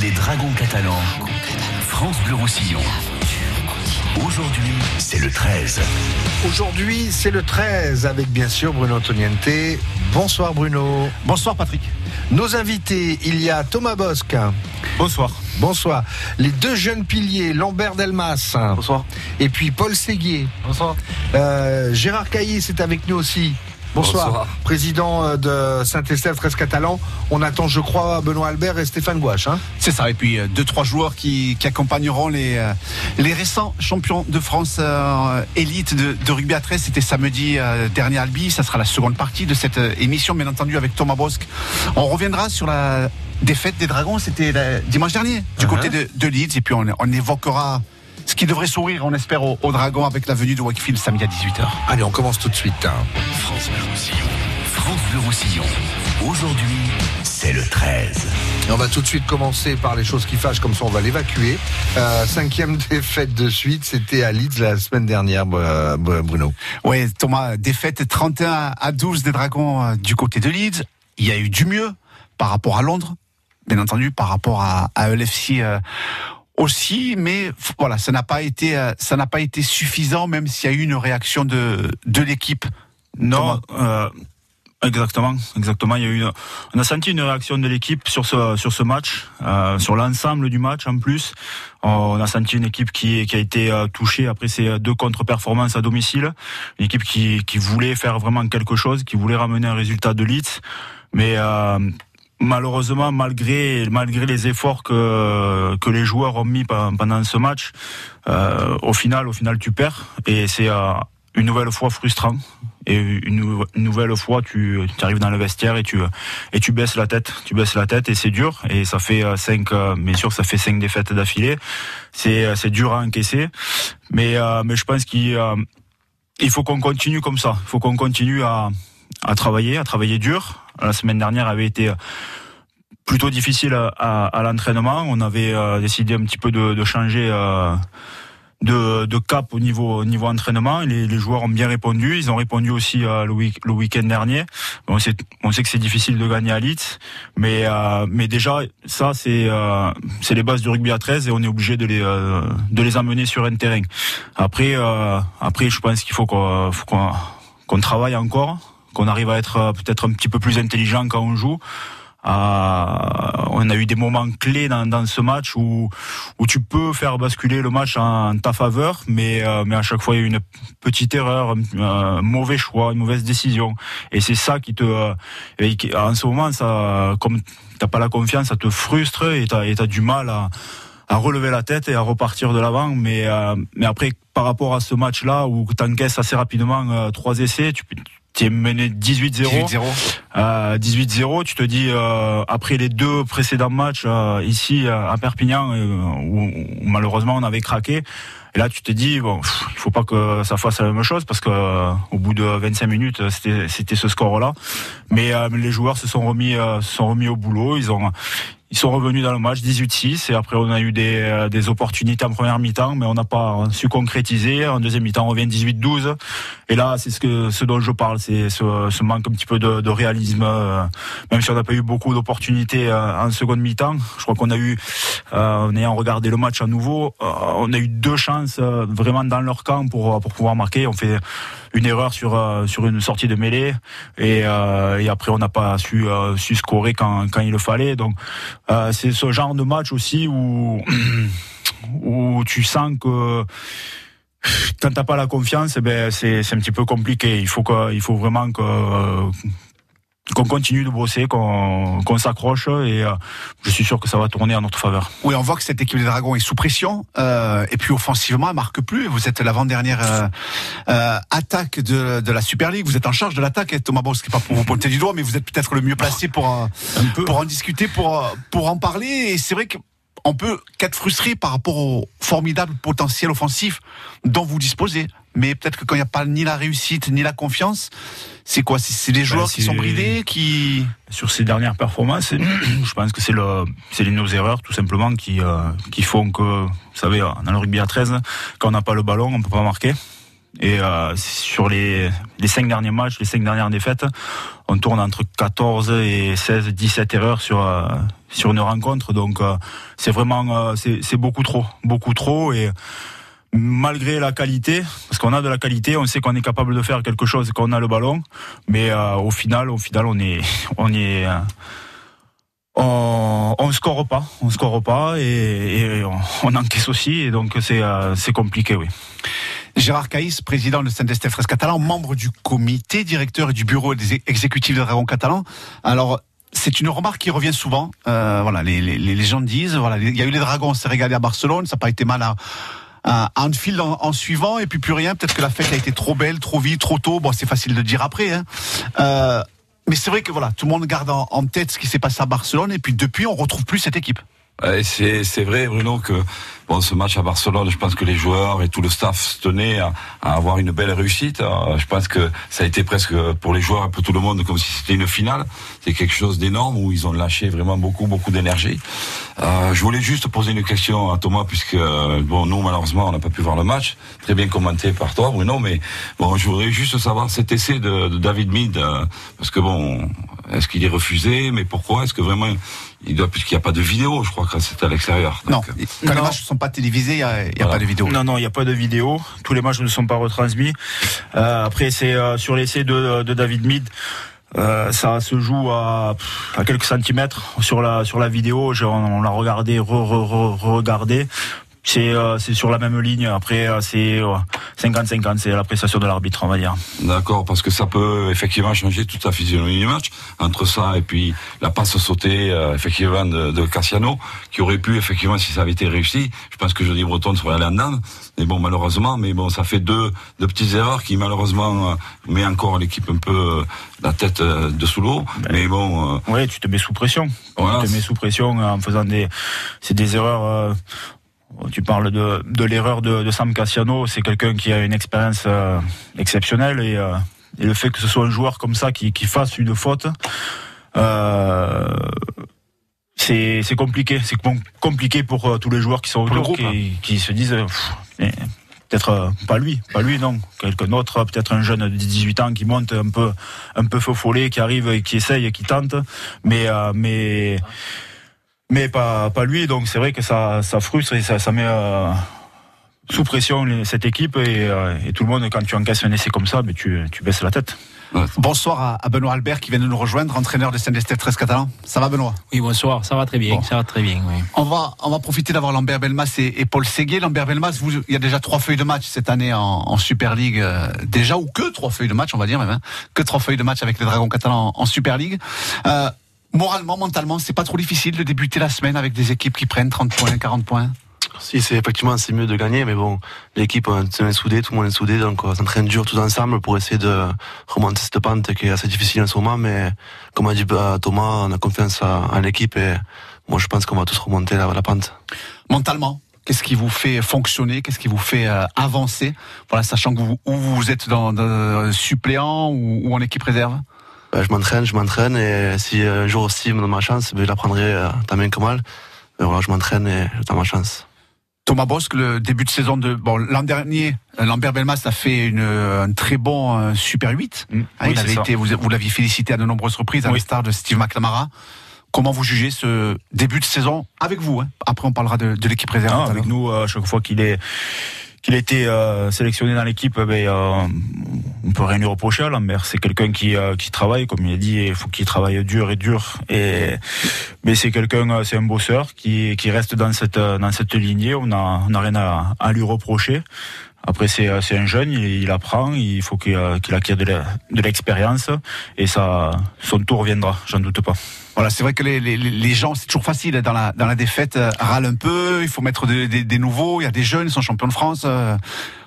Les Dragons catalans. France Bleu Roussillon. Aujourd'hui, c'est le 13. Aujourd'hui, c'est le 13 avec bien sûr Bruno Antoniente. Bonsoir Bruno. Bonsoir Patrick. Nos invités, il y a Thomas Bosque. Bonsoir. Bonsoir. Les deux jeunes piliers, Lambert Delmas. Bonsoir. Et puis Paul Séguier. Bonsoir. Euh, Gérard Caillé, c'est avec nous aussi. Bonsoir. Bonsoir. Président euh, de Saint-Estève 13 Catalan. On attend, je crois, Benoît Albert et Stéphane Gouache. Hein C'est ça. Et puis euh, deux, trois joueurs qui, qui accompagneront les, euh, les récents champions de France euh, élite de, de rugby à 13. C'était samedi euh, dernier à Albi. Ça sera la seconde partie de cette émission, bien entendu, avec Thomas Bosque. On reviendra sur la défaite des Dragons. C'était dimanche dernier du Uh-huh. côté de, de Leeds. Et puis on, on évoquera ce qui devrait sourire, on espère, aux, aux Dragons avec la venue de Wakefield samedi à 18h. Allez, on commence tout de suite. hein. France Bleu Roussillon. France Bleu Roussillon. Aujourd'hui, c'est le 13. Et on va tout de suite commencer par les choses qui fâchent, comme ça on va l'évacuer. Euh, cinquième défaite de suite, c'était à Leeds la semaine dernière, Bruno. Oui, Thomas, défaite 31 à 12 des Dragons euh, du côté de Leeds. Il y a eu du mieux par rapport à Londres, bien entendu, par rapport à, à LFC euh, aussi, mais voilà, ça n'a pas été, euh, ça n'a pas été suffisant, même s'il y a eu une réaction de, de l'équipe. Non, euh, exactement, exactement. Il y a eu, une- on a senti une réaction de l'équipe sur ce sur ce match, euh, sur l'ensemble du match en plus. On a senti une équipe qui qui a été euh, touchée après ces deux contre-performances à domicile, une équipe qui qui voulait faire vraiment quelque chose, qui voulait ramener un résultat de Leeds, mais euh, malheureusement, malgré malgré les efforts que que les joueurs ont mis pe- pendant ce match, euh, au final, au final, tu perds et c'est euh, une nouvelle fois frustrant. Et une, nou- une nouvelle fois, tu, tu arrives dans le vestiaire et tu et tu baisses la tête, tu baisses la tête et c'est dur. Et ça fait euh, cinq, euh, bien sûr, ça fait cinq défaites d'affilée. C'est euh, c'est dur à encaisser, mais euh, mais je pense qu'il il faut qu'on continue comme ça. Il faut qu'on continue à à travailler, à travailler dur. La semaine dernière avait été plutôt difficile à, l'entraînement. On avait euh, décidé un petit peu de, changer euh, de, cap au niveau, au niveau entraînement. Les, joueurs ont bien répondu. Ils ont répondu aussi euh, le, week- le week-end dernier. On sait, que c'est difficile de gagner à Leeds, mais, euh, déjà, ça, c'est euh, les bases du rugby à 13 et on est obligé de les, euh, de les amener sur un terrain. Après, euh, après je pense qu'il faut qu'on travaille encore, qu'on arrive à être euh, peut-être un petit peu plus intelligent quand on joue. Euh, on a eu des moments clés dans, ce match où, tu peux faire basculer le match en, ta faveur, mais, euh, mais à chaque fois il y a une petite erreur, un, mauvais choix, une mauvaise décision. Et c'est ça qui te, en ce moment, ça, comme t'as pas la confiance, ça te frustre et t'as, et t'as du mal à, relever la tête et à repartir de l'avant. Mais, mais après, par rapport à ce match-là où tu encaisses assez rapidement trois essais, tu tu es mené 18-0. 18-0. Euh, 18-0, tu te dis euh, après les deux précédents matchs euh, ici euh, à Perpignan euh, où, où malheureusement on avait craqué. Et là tu te dis bon, pff, il faut pas que ça fasse la même chose parce que euh, au bout de 25 minutes c'était c'était ce score-là. Mais euh, les joueurs se sont remis euh, se sont remis au boulot, ils ont ils sont revenus dans le match 18-6 et après on a eu des, euh, des opportunités en première mi-temps mais on n'a pas su concrétiser. En deuxième mi-temps on revient 18-12 et là c'est ce que ce dont je parle, c'est ce, ce manque un petit peu de, de réalisme. euh, même si on n'a pas eu beaucoup d'opportunités euh, en seconde mi-temps, je crois qu'on a eu, en ayant regardé le match à nouveau, on a eu deux chances vraiment dans leur camp pour pour pouvoir marquer. On fait une erreur sur euh, sur une sortie de mêlée et, euh, et après on n'a pas su euh, su scorer quand quand il le fallait. Donc c'est ce genre de match aussi où où tu sens que quand t'as pas la confiance, eh ben c'est un petit peu compliqué. Il faut il faut vraiment que qu'on continue de bosser, qu'on qu'on s'accroche et euh, je suis sûr que ça va tourner en notre faveur. Oui, on voit que cette équipe des Dragons est sous pression euh, et puis offensivement, elle marque plus. Vous êtes l'avant-dernière euh, euh, attaque de, de la Super League. Vous êtes en charge de l'attaque, et Thomas Bosque, pas pour vous pointer du doigt, mais vous êtes peut-être le mieux placé pour euh, pour en discuter, pour euh, pour en parler. Et c'est vrai que on peut qu'être frustré par rapport au formidable potentiel offensif dont vous disposez. Mais peut-être que quand il n'y a pas ni la réussite ni la confiance, c'est quoi C'est c'est les joueurs qui sont bridés, qui Sur ces dernières performances, je pense que c'est le c'est nos erreurs tout simplement qui euh, qui font que vous savez dans le rugby à 13 quand on n'a pas le ballon, on peut pas marquer. Et euh, sur les, les cinq derniers matchs, les cinq dernières défaites, on tourne entre 14 et 16, 17 erreurs sur euh, sur une rencontre. Donc c'est vraiment c'est beaucoup trop, beaucoup trop et malgré la qualité, parce qu'on a de la qualité, on sait qu'on est capable de faire quelque chose quand on a le ballon, mais au final, au final, on est on est on, on score pas, on score pas et, on, encaisse aussi et donc c'est euh, c'est compliqué, oui. Gérard Caïs, président de Saint-Estèphe Catalan, membre du comité directeur et du bureau des exécutifs de Dragon Catalan. Alors, c'est une remarque qui revient souvent. Euh, voilà, les, les, les, gens disent, voilà, il y a eu les Dragons, on s'est régalé à Barcelone, ça n'a pas été mal à, à Anfield en, en, suivant, et puis plus rien. Peut-être que la fête a été trop belle, trop vite, trop tôt. Bon, c'est facile de dire après. Hein. Euh, mais c'est vrai que voilà, tout le monde garde en, tête ce qui s'est passé à Barcelone et puis depuis on retrouve plus cette équipe. C'est vrai Bruno que bon, ce match à Barcelone, je pense que les joueurs et tout le staff tenaient à, à avoir une belle réussite. je pense que ça a été presque pour les joueurs et pour tout le monde comme si c'était une finale. C'est quelque chose d'énorme où ils ont lâché vraiment beaucoup, beaucoup d'énergie. Euh, je voulais juste poser une question à Thomas puisque bon, nous malheureusement on n'a pas pu voir le match, très bien commenté par toi Bruno, mais bon, je voudrais juste savoir cet essai de, de David Mead euh, parce que bon, est-ce qu'il est refusé, mais pourquoi? Est-ce que vraiment il doit puisqu'il n'y a pas de vidéo, je crois que c'était à l'extérieur. Non, quand les matchs ne sont pas télévisés, il n'y a, pas de vidéo. Non, non, il n'y a pas de vidéo. Tous les matchs ne sont pas retransmis. Euh, après, c'est euh, sur l'essai de, de David Mead. Euh, ça se joue à, à, quelques centimètres sur la sur la vidéo. On, on l'a regardé, re, re, re, regardé c'est euh, c'est sur la même ligne. Après, euh, c'est 50-50, c'est l'appréciation de l'arbitre, on va dire. D'accord, parce que ça peut effectivement changer toute la physionomie du match. Entre ça et puis la passe sautée, euh, effectivement, de, de, Cassiano, qui aurait pu, effectivement, si ça avait été réussi, je pense que Johnny Breton serait allé en dedans. Mais bon, malheureusement, mais bon, ça fait deux, deux petites erreurs qui, malheureusement, met encore l'équipe un peu la tête de sous l'eau. Ben, mais bon. oui, tu te mets sous pression. Tu te mets sous pression en faisant des, c'est des erreurs tu parles de, de l'erreur de, de, Sam Cassiano, c'est quelqu'un qui a une expérience euh, exceptionnelle et, euh, et, le fait que ce soit un joueur comme ça qui, qui fasse une faute, euh, c'est compliqué. C'est compliqué pour euh, tous les joueurs qui sont autour, qui, hein. qui, se disent peut-être pas lui, pas lui non, quelqu'un d'autre, peut-être un jeune de 18 ans qui monte un peu un peu faux follet, qui arrive et qui essaye et qui tente, mais mais mais pas, pas lui. Donc c'est vrai que ça, ça frustre et ça, ça met euh, sous pression cette équipe et, euh, et, tout le monde, quand tu encaisses un essai comme ça, mais tu, tu baisses la tête. Bonsoir à, Benoît Albert qui vient de nous rejoindre, entraîneur de Saint-Estève 13 catalan. Ça va Benoît? Oui, bonsoir, ça va très bien, ça va très bien. Oui. On va on va profiter d'avoir Lambert Belmas et, Paul Ségué. Lambert Belmas, vous, il y a déjà trois feuilles de match cette année en, en Super League euh, déjà ou que trois feuilles de match, on va dire même, hein, que trois feuilles de match avec les Dragons catalans en, en Super League. Euh, moralement, mentalement, c'est pas trop difficile de débuter la semaine avec des équipes qui prennent 30 points, 40 points. Si, c'est effectivement c'est mieux de gagner, mais bon, l'équipe est soudée, tout le monde est soudé, donc on s'entraîne dur tous ensemble pour essayer de remonter cette pente qui est assez difficile en ce moment, mais comme a dit bah, Thomas, on a confiance en l'équipe et moi je pense qu'on va tous remonter la, la pente. Mentalement, Qu'est-ce qui vous fait fonctionner? Qu'est-ce qui vous fait euh, avancer? Voilà, sachant que vous, vous êtes dans, dans suppléant ou, ou en équipe réserve? Ben, je m'entraîne, je m'entraîne et si un jour aussi me donne ma chance, ben, je la prendrai euh, tant bien que mal. Mais voilà, je m'entraîne et j'ai ma chance. Thomas Bosque, le début de saison de bon l'an dernier, Lambert Belmas a fait une, un très bon Super 8. Mm. Hein, il avait été, vous, vous l'aviez félicité à de nombreuses reprises, à l'instar de Steve McNamara. Comment vous jugez ce début de saison avec vous hein? Après, on parlera de, de l'équipe réserve. Ah, avec nous, à chaque fois qu'il est qu'il été euh, sélectionné dans l'équipe, ben, euh, on peut rien lui reprocher à Lambert. C'est quelqu'un qui, euh, qui travaille, comme il a dit, il faut qu'il travaille dur et dur. Et mais c'est quelqu'un, euh, c'est un bosseur qui, qui reste dans cette dans cette lignée. On a on rien à, à lui reprocher. Après, c'est un jeune, il, apprend, il faut qu'il qu acquiert de l'expérience et ça, son tour viendra, j'en doute pas. Voilà, c'est vrai que les, les, gens, c'est toujours facile dans la, dans la défaite, euh, râlent un peu, il faut mettre des, nouveaux, il y a des jeunes, ils sont champions de France. Euh,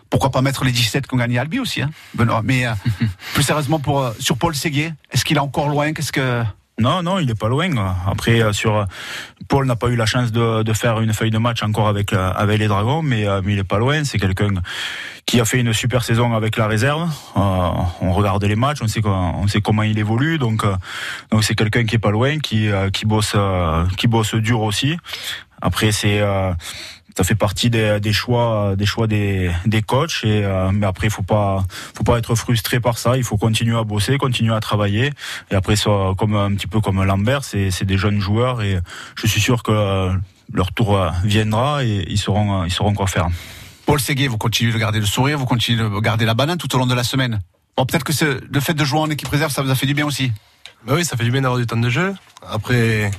pourquoi pas mettre les 17 qu'on gagné à Albi aussi, hein, Benoît. Mais euh, plus sérieusement, pour, euh, sur Paul Séguier, est-ce qu'il est encore loin Qu'est-ce que non, non, il n'est pas loin. Après, euh, sur Paul n'a pas eu la chance de, de, faire une feuille de match encore avec euh, avec les Dragons, mais, euh, mais il est pas loin. C'est quelqu'un qui a fait une super saison avec la réserve. on regarde les matchs, on sait on sait comment il évolue, donc donc c'est quelqu'un qui est pas loin, qui qui bosse qui bosse dur aussi. Après, c'est ça fait partie des, des choix, des choix des, des coachs. Et euh, mais après, il faut pas, faut pas être frustré par ça. Il faut continuer à bosser, continuer à travailler. Et après, ça, comme un petit peu comme Lambert, c'est, c'est des jeunes joueurs et je suis sûr que euh, leur tour euh, viendra et ils sauront, ils sauront quoi faire. Paul Ségué, vous continuez de garder le sourire, vous continuez de garder la banane tout au long de la semaine. Bon, peut-être que le fait de jouer en équipe réserve, ça vous a fait du bien aussi. Bah oui, ça fait du bien d'avoir du temps de jeu. Après,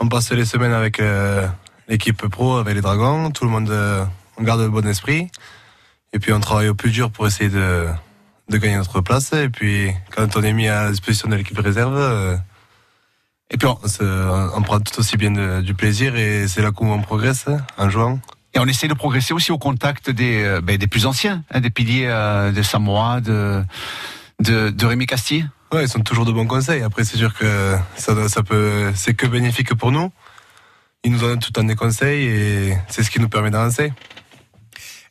on passe les semaines avec euh, l'équipe pro, avec les Dragons. Tout le monde, euh, on garde le bon esprit. Et puis on travaille au plus dur pour essayer de, de gagner notre place. Et puis quand on est mis à la disposition de l'équipe réserve, euh, et puis on, on, prend tout aussi bien de, du plaisir. Et c'est là où on progresse en jouant. Et on essaie de progresser aussi au contact des, ben, des plus anciens, hein, des piliers de Samoa, de, de, de Rémi Castille. Ouais, ils sont toujours de bons conseils. Après, c'est sûr que ça, ça peut, c'est que bénéfique pour nous. Ils nous donnent tout le temps des conseils et c'est ce qui nous permet d'avancer.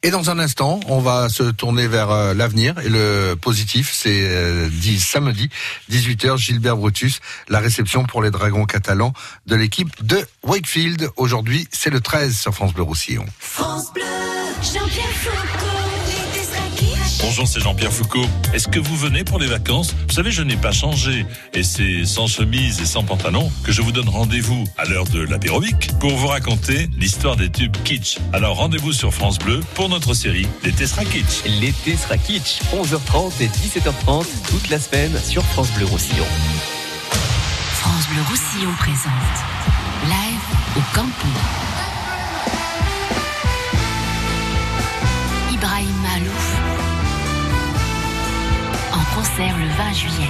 Et dans un instant, on va se tourner vers euh, l'avenir et le positif, c'est euh, samedi 18h Gilbert Brutus, la réception pour les Dragons catalans de l'équipe de Wakefield. Aujourd'hui, c'est le 13 sur France Bleu Roussillon. France Bleu, Jean-Pierre Bonjour, c'est Jean-Pierre Foucault. Est-ce que vous venez pour les vacances Vous savez, je n'ai pas changé. Et c'est sans chemise et sans pantalon que je vous donne rendez-vous à l'heure de l'apérobic pour vous raconter l'histoire des tubes kitsch. Alors rendez-vous sur France Bleu pour notre série L'été sera kitsch. L'été sera kitsch, 11h30 et 17h30 toute la semaine sur France Bleu Roussillon. France Bleu Roussillon présente Live au camping. Concert le 20 juillet.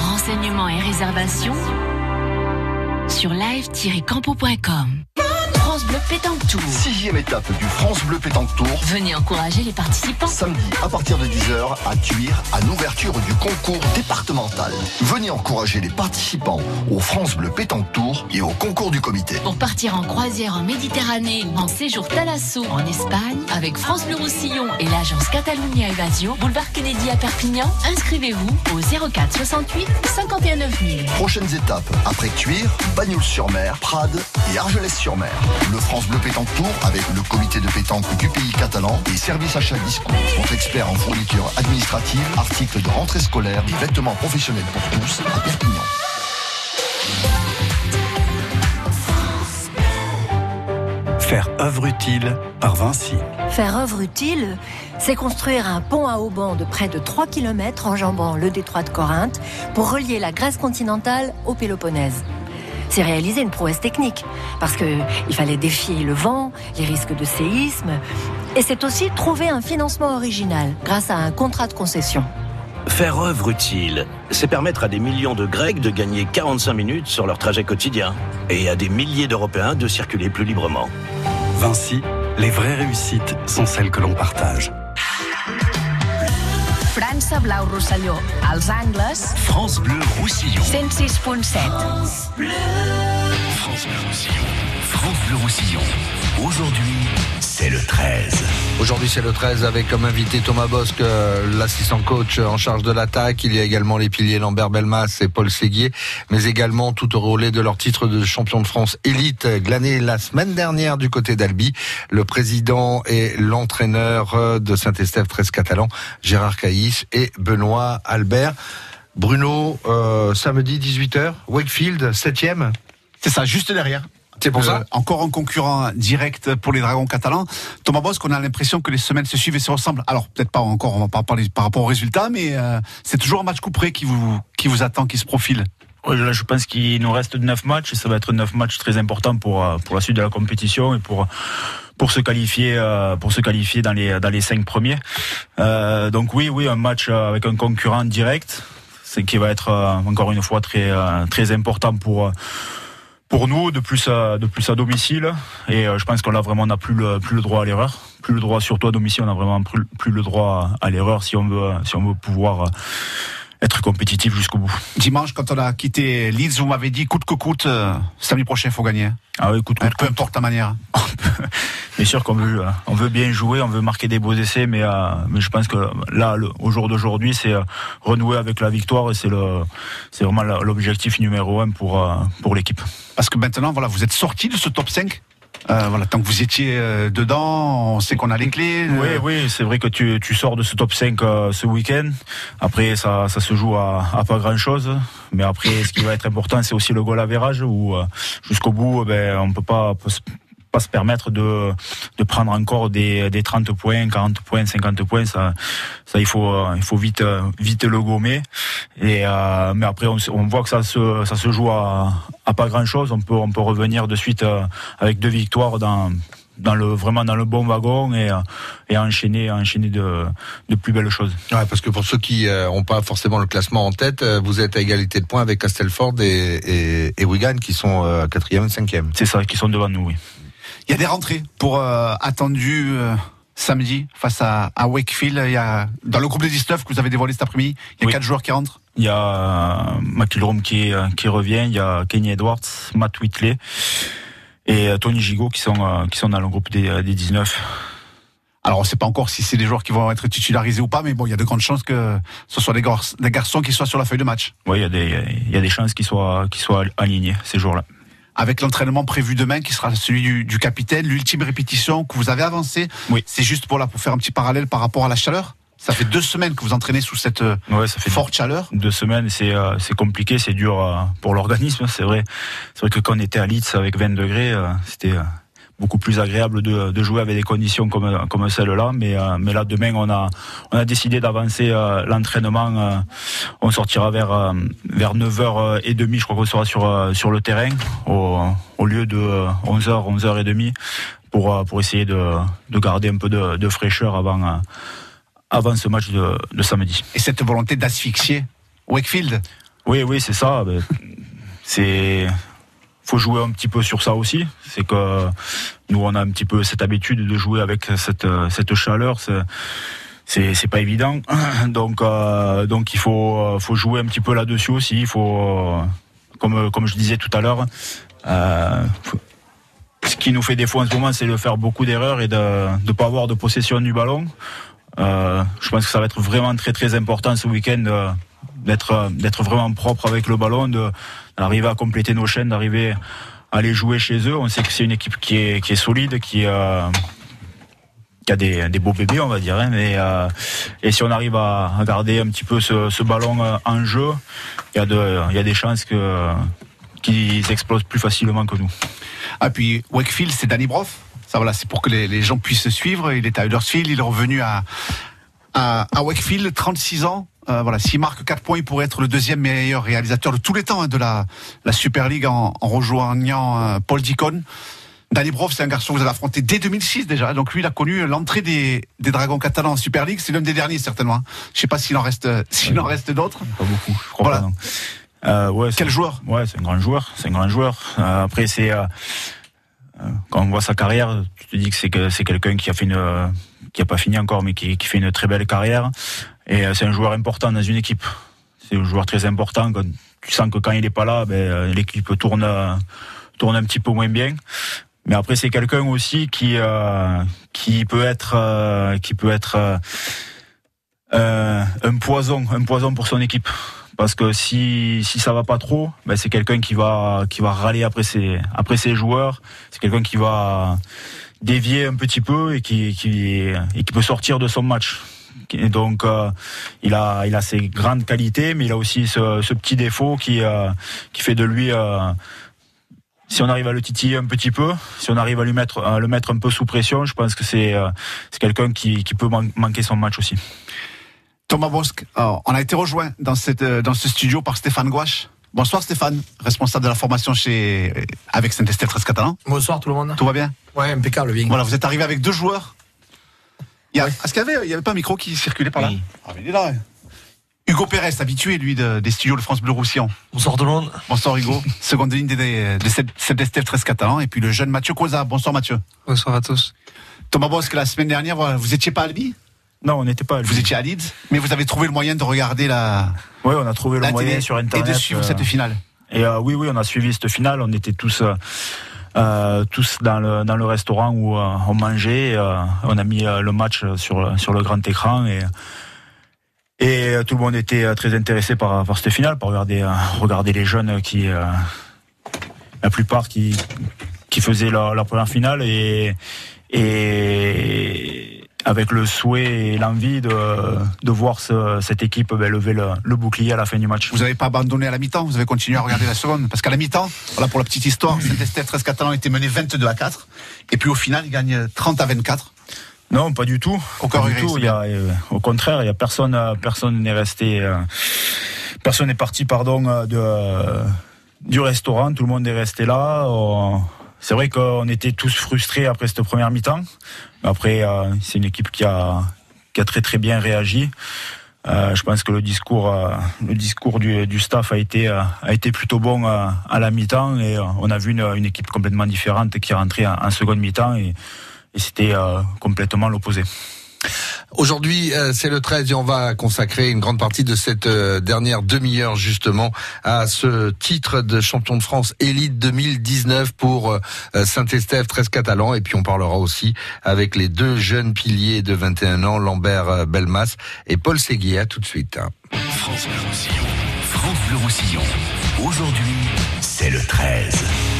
Renseignements et réservations sur live-campo.com. France Bleu Pétanque Tour. Sixième étape du France Bleu Pétanque Tour. Venez encourager les participants. Samedi, à partir de 10h, à Tuire, à l'ouverture du concours départemental. Venez encourager les participants au France Bleu Pétanque Tour et au concours du comité. Pour partir en croisière en Méditerranée, en séjour Talasso en Espagne, avec France Bleu Roussillon et l'agence Catalunya Evasio, boulevard Kennedy à Perpignan, inscrivez-vous au 04 68 51 9000. Prochaines étapes, après Tuire, Bagnoul-sur-Mer, Prades et Argelès-sur-Mer le France Bleu Pétanque Tour avec le comité de pétanque du pays catalan et service achat discount. Notre expert en fourniture administrative, articles de rentrée scolaire et vêtements professionnels pour tous à Perpignan. Faire œuvre utile par Vinci. Faire œuvre utile, c'est construire un pont à haubans de près de 3 km enjambant le détroit de Corinthe pour relier la Grèce continentale au Péloponnèse c'est réaliser une prouesse technique. Parce qu'il fallait défier le vent, les risques de séisme. Et c'est aussi trouver un financement original grâce à un contrat de concession. Faire œuvre utile, c'est permettre à des millions de Grecs de gagner 45 minutes sur leur trajet quotidien et à des milliers d'Européens de circuler plus librement. Vinci, les vraies réussites sont celles que l'on partage. France Blau Roussillon. Als angles... France Bleu Roussillon. 106.7. France Bleu. France Bleu Roussillon. France Bleu Roussillon. Aujourd'hui, c'est le 13. Aujourd'hui, c'est le 13 avec comme invité Thomas Bosque, euh, l'assistant coach en charge de l'attaque. Il y a également les piliers Lambert Belmas et Paul Séguier, mais également tout au relais de leur titre de champion de France élite glané la semaine dernière du côté d'Albi. Le président et l'entraîneur de Saint-Estèphe 13 catalan, Gérard Caïs et Benoît Albert. Bruno, euh, samedi 18h, Wakefield, 7e. C'est ça, juste derrière. C'est pour ça. Encore un concurrent direct pour les Dragons catalans. Thomas Bosque, on a l'impression que les semaines se suivent et se ressemblent. Alors peut-être pas encore, on va pas parler par rapport aux résultats, mais euh, c'est toujours un match couperé qui vous qui vous attend, qui se profile. là, je pense qu'il nous reste neuf matchs et ça va être neuf matchs très importants pour euh, pour la suite de la compétition et pour pour se qualifier euh, pour se qualifier dans les dans les cinq premiers. donc oui oui un match avec un concurrent direct, c'est qui va être encore une fois très très important pour pour nous de plus à, de plus à domicile et euh, je pense qu'on a vraiment n'a plus le plus le droit à l'erreur. Plus le droit surtout à domicile on a vraiment plus, plus le droit à, l'erreur si on veut si on veut pouvoir être compétitif jusqu'au bout. Dimanche, quand on a quitté Leeds, vous m'avez dit coûte que coûte, euh, samedi prochain, il faut gagner. Ah oui, coûte que Peu coûte. importe la manière. Bien sûr qu'on veut, euh, on veut bien jouer, on veut marquer des beaux essais, mais, euh, mais je pense que là, le- au jour d'aujourd'hui, c'est euh, renouer avec la victoire et c'est le, c'est vraiment l'objectif numéro un pour euh, pour l'équipe. Parce que maintenant, voilà, vous êtes sorti de ce top 5. Euh, voilà, tant que vous étiez euh, dedans, on sait qu'on a les clés. Oui, Euh, oui, c'est vrai que tu, tu sors de ce top 5 euh, ce week-end. Après, ça, ça se joue à, à pas grand-chose. Mais après, ce qui va être important, c'est aussi le goal average où euh, jusqu'au bout, eh ben, on peut pas pas se permettre de, de prendre encore des, des 30 points, 40 points, 50 points. Ça, ça il faut, euh, il faut vite, euh, vite le gommer. Et euh, mais après, on, voit que ça se, ça se joue à, à pas grand chose. On peut, on peut revenir de suite euh, avec deux victoires dans, dans le, vraiment dans le bon wagon et, euh, et enchaîner, enchaîner de, de plus belles choses. Ouais, parce que pour ceux qui n'ont pas forcément le classement en tête, euh, vous êtes à égalité de points avec Castelford et, et, et Wigan qui sont euh, quatrième et cinquième. C'est ça, qui sont devant nous, oui. Il y a des rentrées pour euh, attendu euh, samedi face à, à Wakefield. Il y a dans le groupe des 19 que vous avez dévoilé cet après-midi, il y a Oui. quatre joueurs qui rentrent. Il y a euh, McIlroy qui, euh, qui revient, il y a Kenny Edwards, Matt Whitley et euh, Tony Gigot qui sont, qui sont dans le groupe des, des 19. Alors on ne sait pas encore si c'est des joueurs qui vont être titularisés ou pas, mais bon, il y a de grandes chances que ce soit des, garçons qui soient sur la feuille de match. Oui, il y a des, il y a des chances qu'ils soient, qu'ils soient alignés ces jours-là. Avec l'entraînement prévu demain, qui sera celui du, du capitaine, l'ultime répétition que vous avez avancée, Oui. c'est juste pour, là, pour faire un petit parallèle par rapport à la chaleur. Ça fait deux semaines que vous entraînez sous cette euh, Ouais, ça fait forte chaleur. deux semaines, c'est euh, compliqué, c'est dur euh, pour l'organisme, c'est vrai. C'est vrai que quand on était à Leeds avec 20 degrés, euh, c'était beaucoup plus agréable de, de jouer avec des conditions comme comme celle-là. Mais euh, mais là demain, on a on a décidé d'avancer euh, l'entraînement. euh, on sortira vers vers 9h30, je crois qu'on sera sur sur le terrain au, au lieu de euh, 11h 11h30 pour pour essayer de de garder un peu de, de fraîcheur avant avant ce match de, de samedi. Et cette volonté d'asphyxier Wakefield? Oui, oui, c'est ça. Ben, C'est faut jouer un petit peu sur ça aussi. C'est que nous, on a un petit peu cette habitude de jouer avec cette cette chaleur. C'est c'est pas évident. Donc euh, donc il faut euh, faut jouer un petit peu là-dessus aussi. Il faut euh, comme comme je disais tout à l'heure. Euh, ce qui nous fait défaut en ce moment, c'est de faire beaucoup d'erreurs et de ne pas avoir de possession du ballon. Euh, je pense que ça va être vraiment très très important ce week-end euh, d'être d'être vraiment propre avec le ballon, de d'arriver à compléter nos chaînes, d'arriver à aller jouer chez eux. On sait que c'est une équipe qui est solide, qui euh, a des, beaux bébés, on va dire. hein, euh, et si on arrive à, garder un petit peu ce, ballon euh, en jeu, il y a des chances que qu'ils explosent plus facilement que nous. Ah, puis Wakefield, c'est Danny Broff. Ça, voilà, c'est pour que les, les gens puissent suivre. Il est à Huddersfield, il est revenu à Wakefield, 36 ans. Euh, voilà, s'il marque 4 points, il pourrait être le deuxième meilleur réalisateur de tous les temps hein, de la, la Super League en, en rejoignant euh, Paul Dicon. Danny Broff, c'est un garçon que vous avez affronté dès 2006 déjà. Donc lui, il a connu l'entrée des, des Dragons catalans en Super League. C'est l'un des derniers certainement. Je sais pas s'il en reste, s'il en reste d'autres. Pas beaucoup, je crois Voilà. pas. Euh, ouais, Quel joueur? Ouais, c'est un grand joueur. C'est un grand joueur. Euh, après, c'est euh, quand on voit sa carrière, tu te dis que c'est que c'est quelqu'un qui a fait une qui a pas fini encore, mais qui, qui fait une très belle carrière. Et euh, c'est un joueur important dans une équipe. C'est un joueur très important. Tu sens que quand il est pas là, ben, euh, l'équipe tourne euh, tourne un petit peu moins bien. Mais après, c'est quelqu'un aussi qui euh, qui peut être euh, qui peut être euh, un poison, un poison pour son équipe. Parce que si si ça va pas trop, ben c'est quelqu'un qui va qui va râler après ses après ses joueurs. C'est quelqu'un qui va dévier un petit peu et qui qui et qui peut sortir de son match. Et donc euh, il a il a ses grandes qualités, mais il a aussi ce, ce petit défaut qui euh, qui fait de lui euh, si on arrive à le titiller un petit peu, si on arrive à lui mettre à le mettre un peu sous pression, je pense que c'est euh, c'est quelqu'un qui, qui peut man- manquer son match aussi. Thomas Bosque, alors, on a été rejoint dans, cette, dans ce studio par Stéphane Gouache. Bonsoir Stéphane, responsable de la formation chez, avec Saint-Estève 13 Catalan. Bonsoir tout le monde. Tout va bien? Ouais, impeccable, bien. Voilà, vous êtes arrivé avec deux joueurs. Il y a, Est-ce qu'il y avait, il y avait pas un micro qui circulait par là Oui. Ah, mais il est là. Hugo Pérez, habitué lui de- des studios de France Bleu Roussillon. Bonsoir tout le monde. Bonsoir Hugo, seconde ligne des- de Saint-Estève 13 Catalan. Et puis le jeune Mathieu Cosa. Bonsoir Mathieu. Bonsoir à tous. Thomas Bosque, la semaine dernière, voilà, vous étiez pas à Albi Non, on n'était pas à Vous étiez à Leeds, mais vous avez trouvé le moyen de regarder la. Oui, on a trouvé le la moyen télé sur Internet. Et de suivre euh, cette finale. Et euh, oui, oui, on a suivi cette finale. On était tous, euh, euh, tous dans le dans le restaurant où euh, on mangeait. euh, on a mis le match sur sur le grand écran et et tout le monde était très intéressé par par cette finale, par regarder regarder les jeunes qui la plupart qui qui faisaient leur, première finale et avec le souhait et l'envie de, de voir ce- cette équipe ben, lever le, le bouclier à la fin du match. Vous n'avez pas abandonné à la mi-temps, vous avez continué à regarder la seconde. Parce qu'à la mi-temps, voilà pour la petite histoire, Saint-Estève 13 Catalan était mené 22 à 4. Et puis au final, il gagne 30 à 24. Non, pas du tout. Aucun Pas du regret, tout. c'est Il y a, euh, au contraire, il y a personne, euh, personne n'est resté, euh, personne n'est parti, pardon, de, euh, du restaurant. Tout le monde est resté là. On- C'est vrai qu'on était tous frustrés après cette première mi-temps. Après, euh, c'est une équipe qui a, qui a très très bien réagi. Euh, je pense que le discours, euh, le discours du, du staff a été, a été plutôt bon à la mi-temps et on a vu une, une équipe complètement différente qui est rentrée en, seconde mi-temps et, c'était complètement l'opposé. Aujourd'hui, euh, c'est le 13 et on va consacrer une grande partie de cette euh, dernière demi-heure justement à ce titre de champion de France élite 2019 pour euh, Saint-Estève 13 catalan et puis on parlera aussi avec les deux jeunes piliers de 21 ans, Lambert Belmas et Paul Séguier. Tout de suite. France Bleu Roussillon. France Bleu Roussillon. Aujourd'hui, c'est le 13.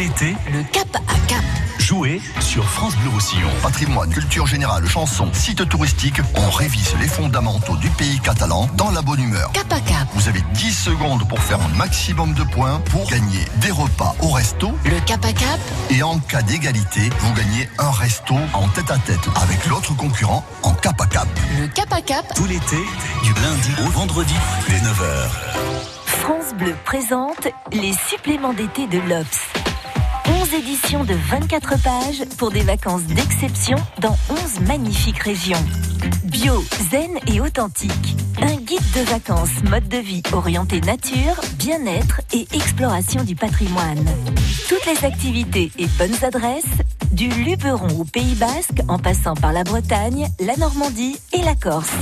L'été, Le cap à cap. jouez sur France Bleu Roussillon. Patrimoine, culture générale, chansons, sites touristiques, on révise les fondamentaux du pays catalan dans la bonne humeur. Cap à cap. Vous avez 10 secondes pour faire un maximum de points pour gagner des repas au resto Le cap à cap. et en cas d'égalité, vous gagnez un resto en tête à tête avec l'autre concurrent en cap à cap. Le cap à cap. Tout l'été, du lundi au vendredi, dès 9h. France Bleu présente les suppléments d'été de l'Obs. 11 éditions de 24 pages pour des vacances d'exception dans 11 magnifiques régions. Bio, zen et authentique. Un guide de vacances mode de vie orienté nature, bien-être et exploration du patrimoine. Toutes les activités et bonnes adresses, du Luberon au Pays Basque en passant par la Bretagne, la Normandie et la Corse.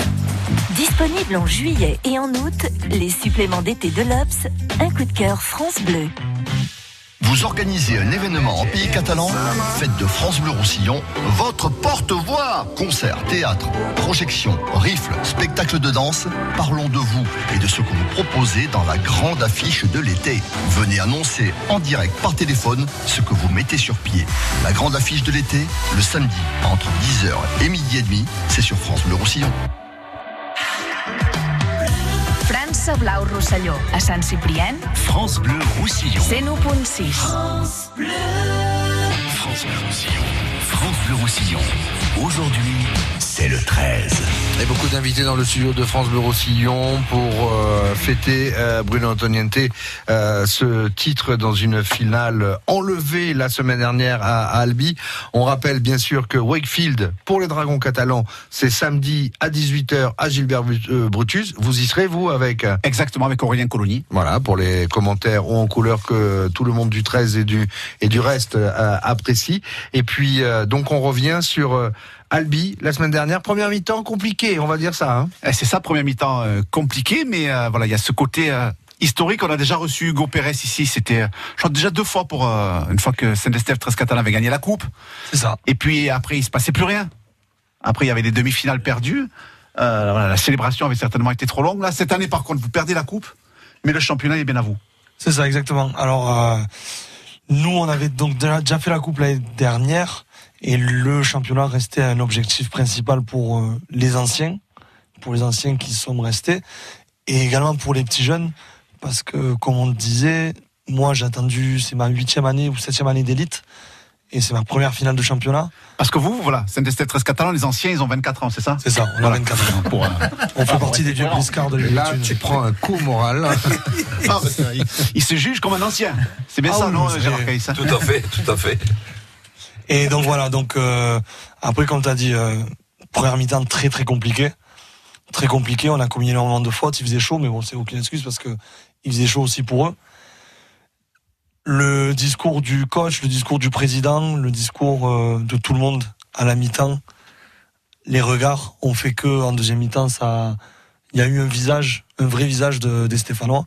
Disponible en juillet et en août, les suppléments d'été de l'Obs, un coup de cœur France Bleu. Vous organisez un événement en pays catalan, faites de France Bleu Roussillon votre porte-voix. Concerts, théâtre, projections, rifles, spectacles de danse. Parlons de vous et de ce que vous proposez dans la grande affiche de l'été. Venez annoncer en direct par téléphone ce que vous mettez sur pied. La grande affiche de l'été, le samedi, entre 10h et midi et demi, c'est sur France Bleu Roussillon. França Blau Rosselló, a Sant Ciprien, France Bleu Roussillon. 101.6. France Bleu. France Bleu Roussillon. France Bleu Roussillon. Aujourd'hui, c'est le 13. Et beaucoup d'invités dans le studio de France Bleu Roussillon pour euh, fêter euh, Bruno Antoniente euh, ce titre dans une finale enlevée la semaine dernière à, à Albi. On rappelle bien sûr que Wakefield pour les Dragons catalans, c'est samedi à 18h à Gilbert euh, Brutus. Vous y serez vous avec? Euh, Exactement, avec Aurélien Colony. voilà pour les commentaires ou en couleur que tout le monde du 13 et du et du reste euh, apprécie. Et puis euh, donc on revient sur euh, Albi la semaine dernière, première mi-temps compliqué, on va dire ça. Hein. Eh, C'est ça, première mi-temps euh, compliqué, mais euh, voilà, il y a ce côté euh, historique. On a déjà reçu Hugo Pérez ici. C'était, je crois, déjà deux fois pour euh, une fois que Saint-Estève 13 Catalan avait gagné la coupe. C'est ça. Et puis après, il se passait plus rien. Après, il y avait des demi-finales perdues. Euh, voilà, la célébration avait certainement été trop longue. Là, cette année, par contre, vous perdez la coupe, mais le championnat est bien à vous. C'est ça, exactement. Alors, euh, nous, on avait donc déjà déjà fait la coupe l'année dernière et le championnat restait un objectif principal pour euh, les anciens, pour les anciens qui sont restés et également pour les petits jeunes parce que, comme on le disait, moi, j'ai attendu, c'est ma huitième année ou septième année d'élite et c'est ma première finale de championnat. Parce que vous, voilà, Saint-Estève 13 Catalan, les anciens, ils ont 24 ans, c'est ça? C'est ça, on a 24 ans. Pour, euh, On fait partie des vieux briscards de Là, l'élite. tu prends un coup moral. ah, bah, c'est- il, il se juge comme un ancien. C'est bien Ah ça, oui, non, Gérard Caïs hein? Tout à fait, tout à fait. Et donc voilà, donc euh, après comme tu as dit, euh, première mi-temps très très compliqué, très compliqué. On a commis énormément de fautes, il faisait chaud, mais bon c'est aucune excuse parce que il faisait chaud aussi pour eux. le discours du coach, le discours du président, le discours euh, de tout le monde à la mi-temps, les regards ont fait que en deuxième mi-temps, ça, il y a eu un visage, un vrai visage de, des Stéphanois,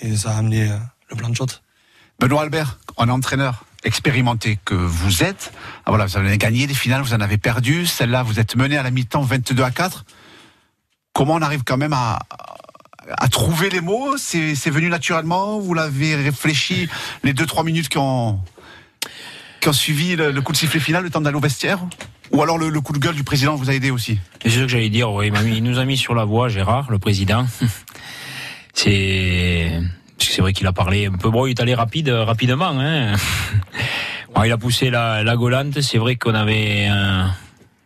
et ça a amené euh, le plan de shot. Benoît Albert, un entraîneur expérimenté que vous êtes. Ah, voilà, vous avez gagné des finales, vous en avez perdu. Celle-là, vous êtes mené à la mi-temps 22 à 4. Comment on arrive quand même à, trouver les mots? C'est c'est venu naturellement? Vous l'avez réfléchi les 2-3 minutes qui ont, qui ont suivi le, coup de sifflet final, le temps d'aller au vestiaire? Ou alors le, coup de gueule du président vous a aidé aussi? C'est ce que j'allais dire, oui, il nous a mis sur la voie, Gérard, le président. C'est parce que c'est vrai qu'il a parlé un peu. Bon, il est allé rapide, euh, rapidement. Hein. Bon, il a poussé la, la golante. C'est vrai qu'on avait un-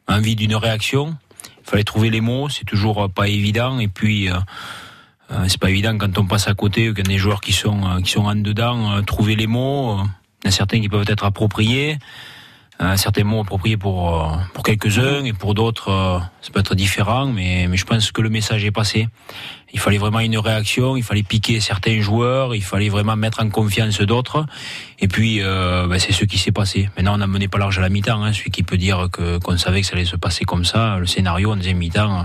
envie d'une réaction. Il fallait trouver les mots. C'est toujours pas évident. Et puis, euh, euh, c'est pas évident quand on passe à côté, quand des joueurs qui sont euh, qui sont en dedans, euh, trouver les mots. euh, Il y en a certains qui peuvent être appropriés. Euh, certains mots appropriés pour euh, pour quelques-uns et pour d'autres euh, ça peut être différent mais mais je pense que le message est passé il fallait vraiment une réaction il fallait piquer certains joueurs il fallait vraiment mettre en confiance d'autres et puis euh, ben, c'est ce qui s'est passé maintenant on n'a mené pas large à la mi-temps hein. celui qui peut dire que qu'on savait que ça allait se passer comme ça le scénario en deuxième mi-temps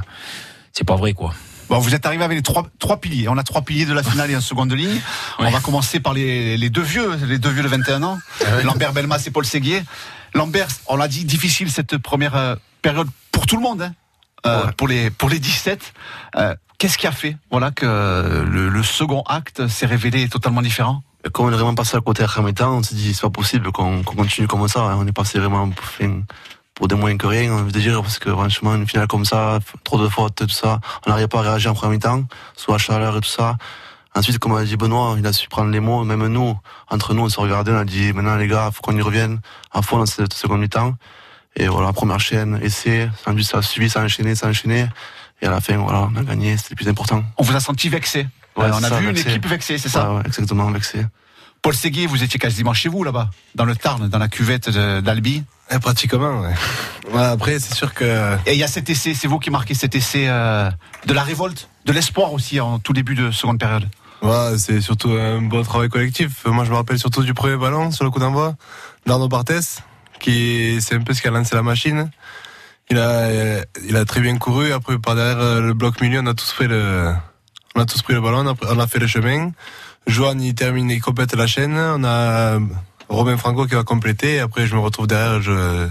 c'est pas vrai quoi Bon, vous êtes arrivé avec les trois, trois piliers. On a trois piliers de la finale et un seconde ligne. On va commencer par les, les deux vieux, les deux vieux de 21 ans. Lambert Belmas et Paul Séguier. Lambert, on l'a dit, difficile cette première euh, période pour tout le monde, hein, euh, pour les pour les 17. Euh, Qu'est-ce qui a fait, voilà, que le, le second acte s'est révélé totalement différent Comme on est vraiment passé à côté à la mi-temps, on s'est dit c'est pas possible qu'on continue comme ça. hein. On est passé vraiment enfin, pour des moyens que rien, on veut dire, parce que franchement, une finale comme ça, trop de fautes, tout ça, on n'arrive pas à réagir en première mi-temps, soit la chaleur et tout ça. Ensuite, comme a dit Benoît, il a su prendre les mots, même nous, entre nous, on se regardait, on a dit maintenant les gars, faut qu'on y revienne à fond dans cette seconde mi-temps. Et voilà, première chaîne, essai, ensuite ça a suivi, ça a enchaîné, ça a enchaîné. Et à la fin, voilà, on a gagné, c'était le plus important. On vous a senti vexé. Ouais, Euh, on a ça, vu une vexé. équipe vexée, c'est ça Ouais, ouais, exactement, vexé. Paul Séguier, vous étiez quasiment chez vous là-bas, dans le Tarn, dans la cuvette d'Albi. Eh, pratiquement, ouais. Ouais, après, c'est sûr que. Et il y a cet essai, c'est vous qui marquez cet essai euh, de la révolte, de l'espoir aussi en tout début de seconde période. C'est surtout un bon travail collectif. Moi, je me rappelle surtout du premier ballon sur le coup d'envoi d'Arnaud Barthès, qui c'est un peu ce qui a lancé la machine. Il a, très bien couru. Après, par derrière euh, le bloc milieu, on a tous pris le, on a tous pris le ballon, on a, fait le chemin. Johan, il termine, il complète la chaîne. On a Robin Franco qui va compléter. Après, je me retrouve derrière, je,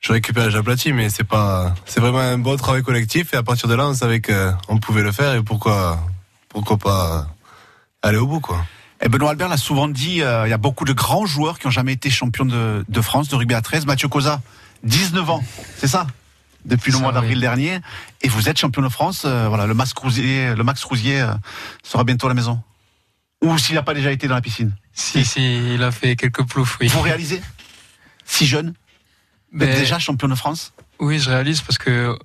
je récupère, j'aplatis, mais c'est pas, c'est vraiment un bon travail collectif. Et à partir de là, on savait qu'on pouvait le faire et pourquoi, pourquoi pas aller au bout, quoi. Et Benoît Albert l'a souvent dit, euh, il y a beaucoup de grands joueurs qui ont jamais été champions de, de France de rugby à 13. Mathieu Cosa, 19 ans, c'est ça? Depuis le mois d'avril dernier, et vous êtes champion de France. euh, voilà, le Max Rousier, le Max Rousier euh, sera bientôt à la maison. Ou s'il n'a pas déjà été dans la piscine. Si, si, il a fait quelques ploufs, oui. Vous réalisez? Si jeune Ben, d'être déjà champion de France? Oui, je réalise parce que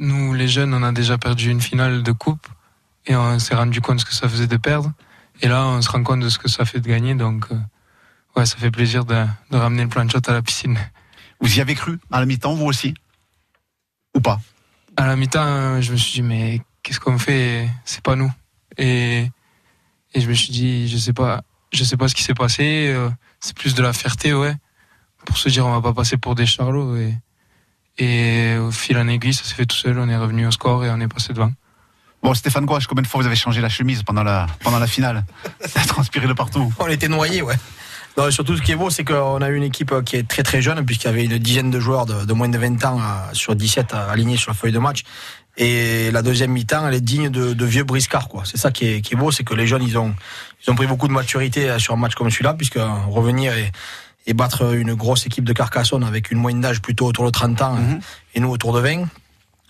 nous, les jeunes, on a déjà perdu une finale de coupe et on s'est rendu compte ce que ça faisait de perdre. Et là, on se rend compte de ce que ça fait de gagner. Donc, euh, ouais, ça fait plaisir de, de ramener le plan de shot à la piscine. Vous y avez cru à la mi-temps, vous aussi? Ou pas? À la mi-temps, je me suis dit, mais qu'est-ce qu'on fait? C'est pas nous. Et, et je me suis dit, je sais pas, je sais pas ce qui s'est passé. euh, C'est plus de la fierté, ouais. Pour se dire, on va pas passer pour des charlots. Et, et au fil en aiguille, ça s'est fait tout seul. On est revenu au score et on est passé devant. Bon, Stéphane Gouache, combien de fois vous avez changé la chemise pendant la, pendant la finale Ça a transpiré de partout. On était noyés, ouais. Non, surtout, ce qui est beau, c'est qu'on a eu une équipe euh, qui est très très jeune, puisqu'il y avait une dizaine de joueurs de, de moins de 20 ans euh, sur 17 euh, alignés sur la feuille de match. Et la deuxième mi-temps, elle est digne de, de vieux briscards, quoi. C'est ça qui est, qui est beau, c'est que les jeunes, ils ont, ils ont pris beaucoup de maturité sur un match comme celui-là, puisque revenir et, et battre une grosse équipe de Carcassonne avec une moyenne d'âge plutôt autour de 30 ans euh, et nous autour de 20,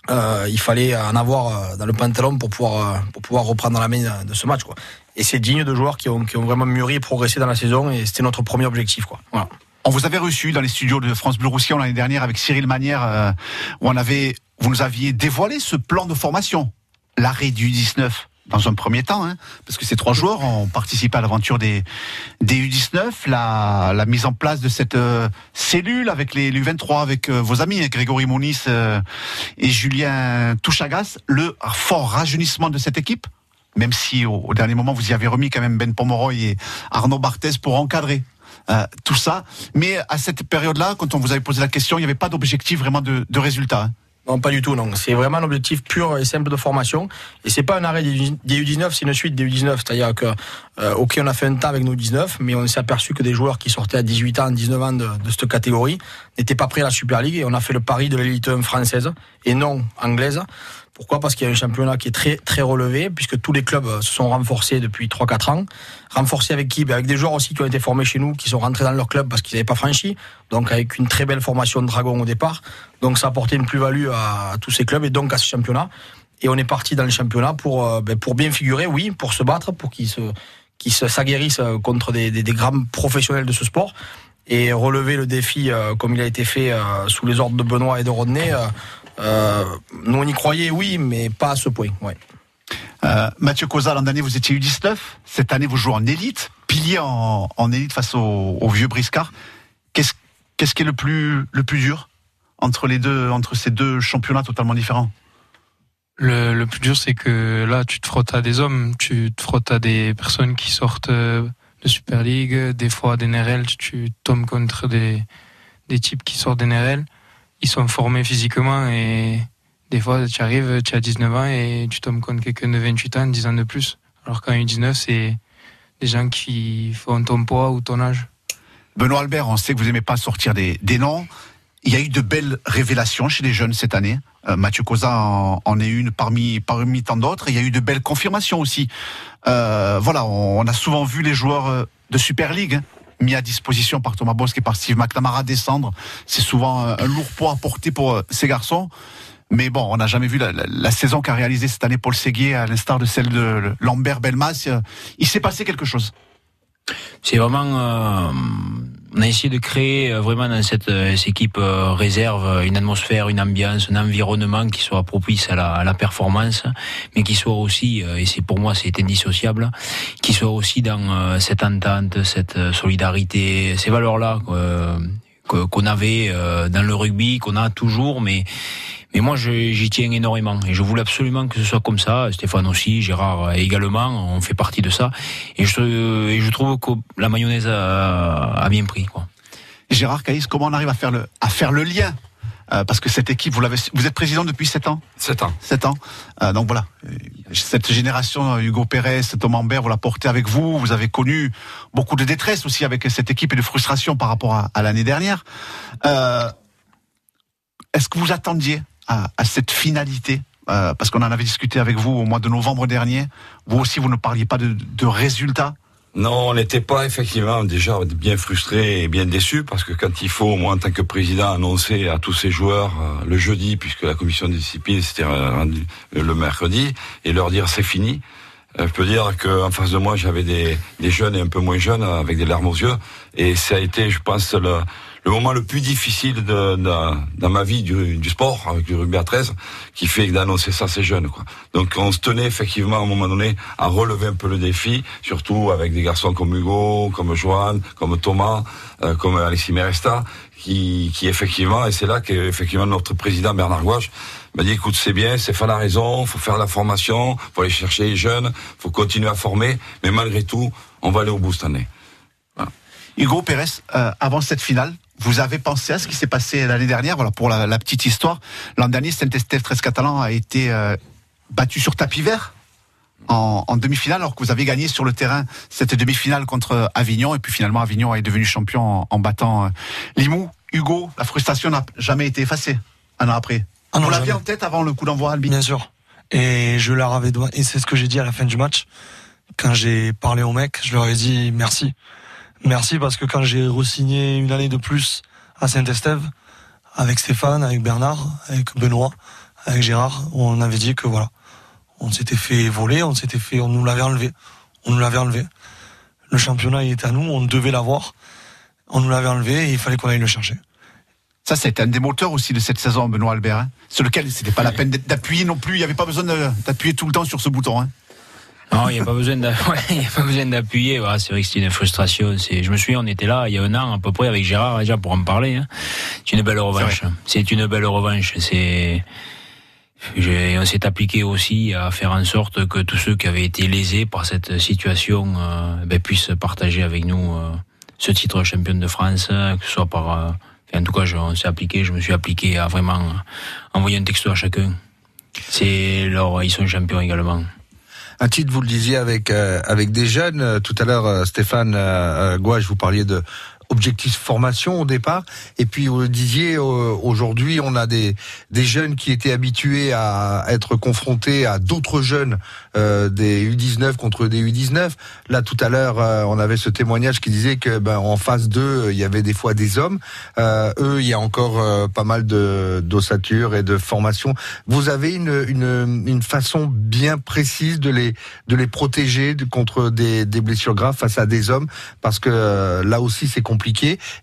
euh, il fallait en avoir euh, dans le pantalon pour pouvoir, euh, pour pouvoir reprendre la main de ce match, quoi. Et c'est digne de joueurs qui ont, qui ont vraiment mûri et progressé dans la saison, et c'était notre premier objectif, quoi. On vous avait reçu dans les studios de France Bleu Roussillon l'année dernière avec Cyril Manière, où on avait, vous nous aviez dévoilé ce plan de formation, l'arrêt du 19 dans un premier temps, hein, parce que ces trois joueurs ont participé à l'aventure des, des U19, la, la mise en place de cette euh, cellule avec les U23, avec euh, vos amis, hein, Grégory Mounis euh, et Julien Touchagas, le fort rajeunissement de cette équipe. même si au, au dernier moment vous y avez remis quand même Ben Pomeroy et Arnaud Barthez pour encadrer euh, tout ça. Mais à cette période-là, quand on vous avait posé la question, il n'y avait pas d'objectif vraiment de, de résultat. hein. Non, pas du tout, non. C'est vraiment un objectif pur et simple de formation. Et c'est pas un arrêt des des U19, c'est une suite des U19. C'est-à-dire que, euh, ok, on a fait un temps avec nos 19, mais on s'est aperçu que des joueurs qui sortaient à 18 ans, 19 ans de, de cette catégorie n'étaient pas prêts à la Super League et on a fait le pari de l'élite 1 française et non anglaise. Pourquoi? Parce qu'il y a un championnat qui est très très relevé, puisque tous les clubs se sont renforcés depuis 3-4 ans. Renforcés avec qui? Ben, Avec des joueurs aussi qui ont été formés chez nous, qui sont rentrés dans leur club parce qu'ils n'avaient pas franchi. Donc avec une très belle formation de dragon au départ. Donc ça a apporté une plus-value à, tous ces clubs et donc à ce championnat. Et on est parti dans le championnat pour, euh, ben, pour bien figurer, oui, pour se battre, pour qu'ils se, s'aguerrissent contre des, des, grands professionnels de ce sport et relever le défi euh, comme il a été fait euh, sous les ordres de Benoît et de Rodney. Euh, nous on y croyait, oui, mais pas à ce point. Ouais. Euh, Mathieu Cosa, l'an dernier, vous étiez U19. Cette année, vous jouez en élite, pilier en, en élite face au, au vieux Briscard. Qu'est-ce qu'est-ce qui est le plus, le plus dur entre, les deux, entre ces deux championnats totalement différents? Le, le plus dur, c'est que là, tu te frottes à des hommes, tu te frottes à des personnes qui sortent euh, de Super League, des fois d'NRL, tu tombes contre des, des types qui sortent d'NRL. Ils sont formés physiquement et des fois, tu arrives, tu as 19 ans et tu tombes contre quelqu'un de 28 ans, 10 ans de plus. Alors qu'en U19, c'est des gens qui font ton poids ou ton âge. Benoît Albert, on sait que vous n'aimez pas sortir des, des noms. Il y a eu de belles révélations chez les jeunes cette année. Euh, Mathieu Cosa en, est une parmi, parmi tant d'autres. Il y a eu de belles confirmations aussi. Euh, voilà, on, on a souvent vu les joueurs euh, de Super League hein, mis à disposition par Thomas Bosque et par Steve McNamara descendre. C'est souvent un, un lourd poids à porter pour euh, ces garçons. Mais bon, on n'a jamais vu la, saison qu'a réalisée cette année Paul Séguier, à l'instar de celle de Lambert Belmas. Euh, Il s'est passé quelque chose. C'est vraiment, euh, on a essayé de créer euh, vraiment dans cette, euh, cette équipe euh, réserve une atmosphère, une ambiance, un environnement qui soit propice à la, à la performance, mais qui soit aussi, et c'est pour moi c'est indissociable, qui soit aussi dans cette entente, cette solidarité, ces valeurs-là qu'on avait dans le rugby, qu'on a toujours, mais mais moi, j'y tiens énormément et je voulais absolument que ce soit comme ça. Stéphane aussi, Gérard également, on fait partie de ça. Et je, et je trouve que la mayonnaise a, a bien pris. Quoi. Gérard Caïs, comment on arrive à faire le, à faire le lien Euh, Parce que cette équipe, vous l'avez, vous êtes président depuis 7 ans? 7 ans. 7 ans. Euh, donc voilà, cette génération, Hugo Pérez, Thomas Ambert, vous la portez avec vous. Vous avez connu beaucoup de détresse aussi avec cette équipe et de frustration par rapport à, à l'année dernière. Euh, Est-ce que vous attendiez à, à cette finalité Euh, Parce qu'on en avait discuté avec vous au mois de novembre dernier. Vous aussi, vous ne parliez pas de, de résultats. Non, on n'était pas effectivement déjà bien frustré et bien déçu parce que quand il faut, moi en tant que président, annoncer à tous ces joueurs euh, le jeudi, puisque la commission de discipline s'était rendue le mercredi, et leur dire c'est fini. euh, Je peux dire qu'en face de moi, j'avais des, des jeunes et un peu moins jeunes avec des larmes aux yeux. Et ça a été, je pense, le, le moment le plus difficile de, de- dans ma vie du, du sport, avec du rugby à 13, qui fait d'annoncer ça à ces jeunes. Quoi. Donc on se tenait effectivement à un moment donné à relever un peu le défi, surtout avec des garçons comme Hugo, comme Johan, comme Thomas, euh, comme Alexis Meresta, qui, qui effectivement, et c'est là que effectivement notre président Bernard Gouache m'a dit écoute c'est bien, c'est faire la raison, faut faire la formation, faut aller chercher les jeunes, faut continuer à former, mais malgré tout, on va aller au bout cette année. Hugo Pérez, euh, avant cette finale, vous avez pensé à ce qui s'est passé l'année dernière Voilà, pour la, la petite histoire. L'an dernier, Saint-Estève 13 Catalan a été euh, battu sur tapis vert en, en demi-finale, alors que vous avez gagné sur le terrain cette demi-finale contre Avignon. Et puis finalement, Avignon est devenu champion en, en battant euh, Limoux. Hugo, la frustration n'a jamais été effacée un an après. Ah non, vous l'aviez jamais. en tête avant le coup d'envoi, Albi Bien sûr. Et je leur avais et c'est ce que j'ai dit à la fin du match. Quand j'ai parlé aux mecs, je leur ai dit merci. Merci parce que quand j'ai re-signé une année de plus à Saint-Estève, avec Stéphane, avec Bernard, avec Benoît, avec Gérard, on avait dit que voilà, on s'était fait voler, on s'était fait, on nous l'avait enlevé. On nous l'avait enlevé. Le championnat, il était à nous, on devait l'avoir. On nous l'avait enlevé et il fallait qu'on aille le chercher. Ça, c'est un des moteurs aussi de cette saison, Benoît Albert, hein, sur lequel c'était pas la peine d'appuyer non plus. Il n'y avait pas besoin d'appuyer tout le temps sur ce bouton. Hein. Non, il n'y a pas besoin ouais, d'appuyer. Voilà, c'est vrai que c'est une frustration. Je me souviens, on était là il y a un an à peu près avec Gérard déjà pour en parler. hein. C'est une belle revanche. C'est une belle revanche. C'est on s'est appliqué aussi à faire en sorte que tous ceux qui avaient été lésés par cette situation euh, ben, puissent partager avec nous euh, ce titre de champion de France, euh, que ce soit par... euh, en tout cas, je, on s'est appliqué, je me suis appliqué à vraiment envoyer un texto à chacun. C'est leur, ils sont champions également. Un titre, vous le disiez avec euh, avec des jeunes. Euh, Tout à l'heure, euh, Stéphane euh, vous parliez de objectif formation au départ, et puis vous le disiez euh, aujourd'hui, on a des des jeunes qui étaient habitués à être confrontés à d'autres jeunes euh, des U19 contre des U19. Là, tout à l'heure, euh, on avait ce témoignage qui disait que ben, en phase 2, il y avait des fois des hommes. Euh, eux, il y a encore euh, pas mal de d'ossature et de formation. Vous avez une, une, une façon bien précise de les de les protéger contre des, des blessures graves face à des hommes, parce que euh, là aussi c'est compliqué.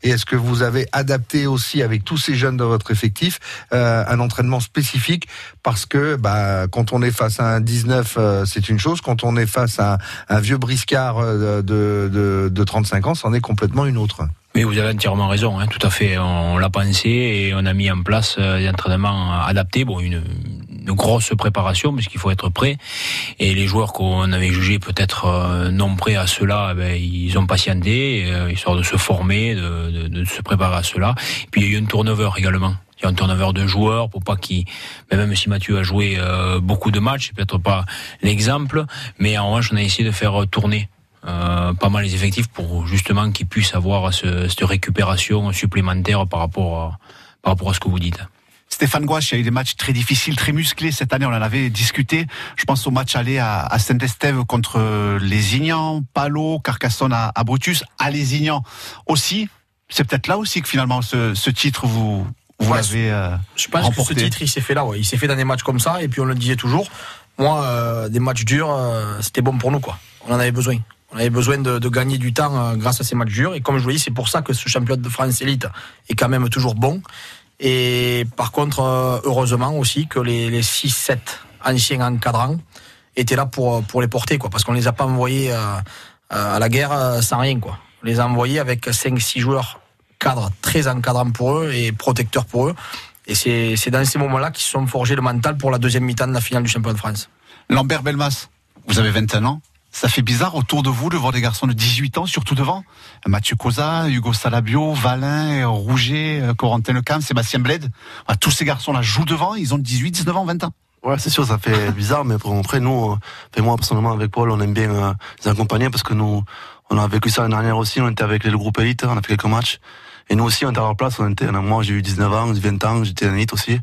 Et est-ce que vous avez adapté aussi avec tous ces jeunes dans votre effectif euh, un entraînement spécifique, parce que bah, quand on est face à un 19, euh, c'est une chose, quand on est face à un, vieux briscard euh, de, de, de 35 ans, c'en est complètement une autre. Mais vous avez entièrement raison, hein, tout à fait. On l'a pensé et on a mis en place des entraînements adaptés. Bon, une, une grosse préparation parce qu'il faut être prêt. Et les joueurs qu'on avait jugés peut-être euh, non prêts à cela, eh ben, ils ont patienté, euh, histoire de se former, de, de- de se préparer à cela. Et puis il y a eu un turnover également. Il y a un turnover de joueurs pour pas mais même si Mathieu a joué euh, beaucoup de matchs, c'est peut-être pas l'exemple, mais en revanche on a essayé de faire tourner euh, pas mal les effectifs pour justement qu'ils puissent avoir ce- cette récupération supplémentaire par rapport à, par rapport à ce que vous dites. Stéphane Gouache, il y a eu des matchs très difficiles, très musclés cette année. On en avait discuté. Je pense au match aller à, à Saint-Estève contre les Ignans, Palo, Carcassonne à, à Brutus, à les Ignans aussi. C'est peut-être là aussi que finalement ce, ce titre vous vous Ouais, l'avez euh, Je pense remporté. que ce titre, il s'est fait là. Ouais. Il s'est fait dans des matchs comme ça. Et puis on le disait toujours. Moi, euh, des matchs durs, euh, c'était bon pour nous. quoi. On en avait besoin. On avait besoin de, de gagner du temps euh, grâce à ces matchs durs. Et comme je vous dis, c'est pour ça que ce championnat de France élite est quand même toujours bon. Et par contre, euh, heureusement aussi que les, les 6-7 anciens encadrants étaient là pour, pour les porter. Quoi, parce qu'on les a pas envoyés euh, euh, à la guerre sans rien. Quoi. On les a envoyés avec 5-6 joueurs cadres très encadrants pour eux et protecteurs pour eux. Et c'est dans ces moments-là qu'ils se sont forgés le mental pour la deuxième mi-temps de la finale du championnat de France. Lambert Belmas, vous avez 21 ans. Ça fait bizarre autour de vous de voir des garçons de 18 ans, surtout devant. Mathieu Cosa, Hugo Salabio, Valin, Rouget, euh, Corentin Lecam, Sébastien Bled. Voilà, tous ces garçons-là jouent devant, ils ont 18, 19 ans, 20 ans. Ouais, c'est sûr, ça fait bizarre, mais pour- après, nous, euh, moi, personnellement, avec Paul, on aime bien euh, les accompagner parce que nous, on a vécu ça l'année dernière aussi, on était avec le groupe élite, on a fait quelques matchs. Et nous aussi, on était à leur place, on était, moi, j'ai eu 19 ans, 20 ans, j'étais en élite aussi.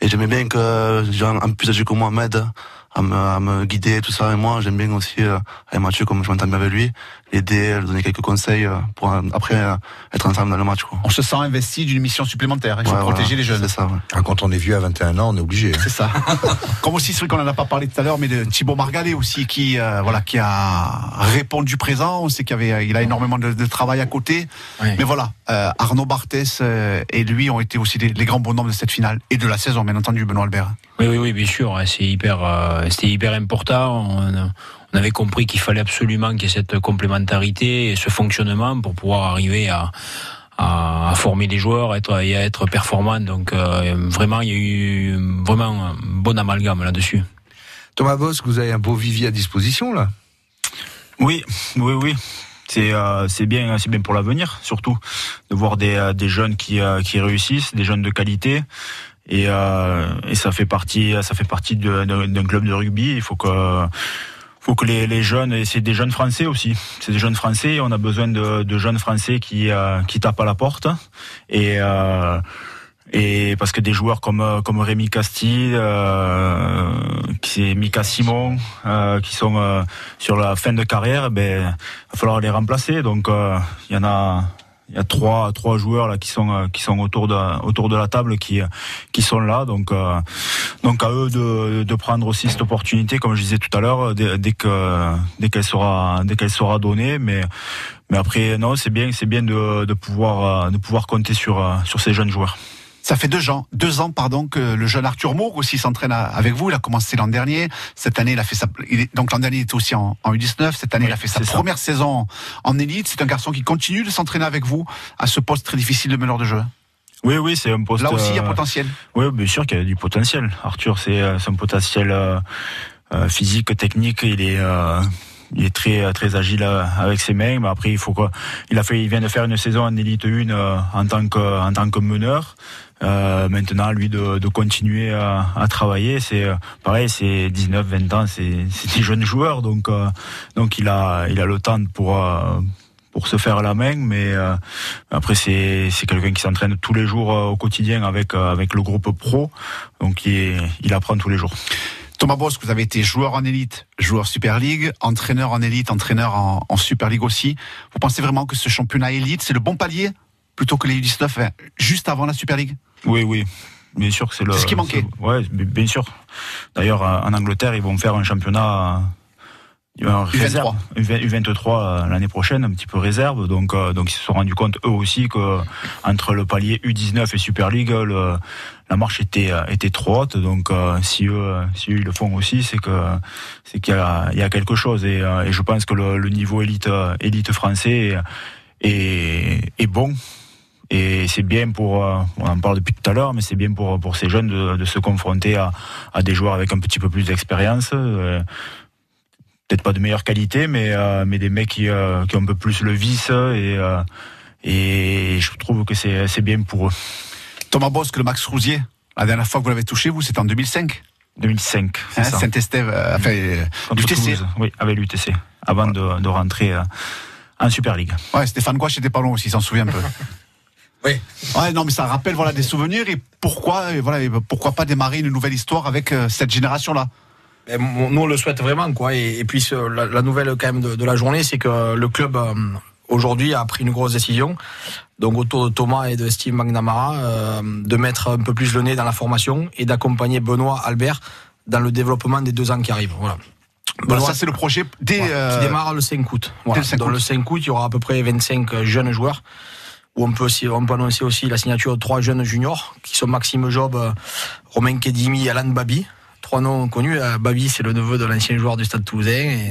Et j'aimais bien que, les gens un peu plus âgés que moi m'aident à me, à me guider, tout ça. Et moi, j'aime bien aussi, euh, avec Mathieu, comme je m'entends bien avec lui, l'aider, lui donner quelques conseils euh, pour après euh, être ensemble dans le match, quoi. On se sent investi d'une mission supplémentaire. Il faut Ouais, protéger voilà, les jeunes. c'est ça, ouais. Ah, Quand on est vieux à 21 ans, on est obligé. hein. C'est ça. Comme aussi, c'est vrai qu'on en a pas parlé tout à l'heure, mais de Thibaut Margalet aussi, qui, euh, voilà, qui a répondu présent. On sait qu'il y avait, il a énormément de, de travail à côté. Mais voilà, euh, Arnaud Barthès et lui ont été aussi les, les grands bonhommes de cette finale et de la saison, bien entendu, Benoît Albert. Oui, oui, oui, bien sûr. hein, C'est hyper, euh, c'était hyper important. On, on avait compris qu'il fallait absolument qu'il y ait cette complémentarité et ce fonctionnement pour pouvoir arriver à, à, à former des joueurs être, et à être performants. Donc, euh, vraiment, il y a eu vraiment un bon amalgame là-dessus. Thomas Bosque, vous avez un beau vivier à disposition là? Oui, oui, oui. C'est euh, c'est bien, c'est bien pour l'avenir, surtout de voir des, euh, des jeunes qui, euh, qui réussissent, des jeunes de qualité. Et, euh, et ça fait partie, ça fait partie d'un club de rugby. Il faut que faut que les, les jeunes, et c'est des jeunes français aussi, c'est des jeunes français, on a besoin de, de jeunes français qui, euh, qui tapent à la porte. Et, euh, et parce que des joueurs comme, euh, comme Rémi Castille, euh, qui Mika Simon, euh, qui sont euh, sur la fin de carrière, ben, va falloir les remplacer. Donc il y en a, il y a trois, trois joueurs là qui sont, euh, qui sont autour de, autour de la table qui, euh, qui sont là. Donc, euh, donc à eux de, de prendre aussi cette opportunité, comme je disais tout à l'heure, dès, dès que, dès qu'elle sera, dès qu'elle sera donnée. Mais, mais après, non, c'est bien, c'est bien de, de pouvoir, euh, de pouvoir compter sur, sur ces jeunes joueurs. Ça fait deux ans, deux ans pardon que le jeune Arthur Moore aussi s'entraîne avec vous. Il a commencé l'an dernier. Cette année, il a fait sa. donc l'an dernier, il était aussi en, en U19. Cette année, Oui, il a fait sa ça. première saison en élite. C'est un garçon qui continue de s'entraîner avec vous à ce poste très difficile de meneur de jeu. Oui, oui, c'est un poste. Là aussi, il y a euh, potentiel. Oui, bien sûr qu'il y a du potentiel. Arthur, c'est euh, un potentiel euh, euh, physique, technique. Il est, euh, il est très, très agile euh, avec ses mains. Mais après, il faut quoi? Il a fait, il vient de faire une saison en élite 1 euh, en tant que, en tant que meneur. Euh, maintenant, lui, de, de continuer à, à travailler, c'est euh, pareil, c'est 19, 20 ans, c'est des jeunes joueurs, donc, euh, donc il a, il a le temps pour. euh, pour se faire la main, mais euh, après c'est quelqu'un qui s'entraîne tous les jours euh, au quotidien avec euh, avec le groupe pro, donc il, il apprend tous les jours. Thomas Bosque, vous avez été joueur en élite, joueur Super League, entraîneur en élite, entraîneur en, en Super League aussi. Vous pensez vraiment que ce championnat élite, c'est le bon palier plutôt que les U19 hein, juste avant la Super League Oui, oui. Bien sûr que c'est le. C'est ce qui manquait. Ouais, bien sûr. D'ailleurs, euh, en Angleterre, ils vont faire un championnat euh, réserve, U23 euh, l'année prochaine, un petit peu réserve. Donc, euh, donc ils se sont rendus compte eux aussi que entre le palier U19 et Super League, le, la marche était euh, était trop haute. Donc, euh, si eux, euh, si eux ils le font aussi, c'est que c'est qu'il y a, il y a quelque chose. Et, euh, et je pense que le, le niveau élite euh, élite français est, est, est bon. Et c'est bien pour, euh, on en parle depuis tout à l'heure, mais c'est bien pour, pour ces jeunes de, de se confronter à, à des joueurs avec un petit peu plus d'expérience. euh, Peut-être pas de meilleure qualité, mais, euh, mais des mecs qui, qui ont un peu plus le vice. Et, et je trouve que c'est c'est bien pour eux. Thomas Bosque, le Max Rousier, la dernière fois que vous l'avez touché, vous, c'était en 2005 2005, c'est Hein, ça. Saint-Estève, euh, enfin, l'UTC. Oui, avec l'UTC, avant de, de rentrer euh, en Super League. Ouais, Stéphane Gouache était pas loin aussi, s'en souvient un peu. Oui. Ouais, non, mais ça rappelle voilà des souvenirs et pourquoi et voilà et pourquoi pas démarrer une nouvelle histoire avec euh, cette génération-là. Et mon- nous on le souhaite vraiment quoi. Et, et puis la, la nouvelle quand même de, de la journée, c'est que le club euh, aujourd'hui a pris une grosse décision. Donc autour de Thomas et de Steve McNamara, euh, de mettre un peu plus le nez dans la formation et d'accompagner Benoît Albert dans le développement des deux ans qui arrivent. Voilà. Voilà, ça c'est le projet dès qui démarre le 5 août. Voilà. dès le 5 Dans août. le 5 août, il y aura à peu près 25 jeunes joueurs. Où on peut, annoncer aussi la signature de trois jeunes juniors, qui sont Maxime Job, euh, Romain Kedimi et Alan Babi. Trois noms connus. Euh, Babi, c'est le neveu de l'ancien joueur du Stade Toulousain.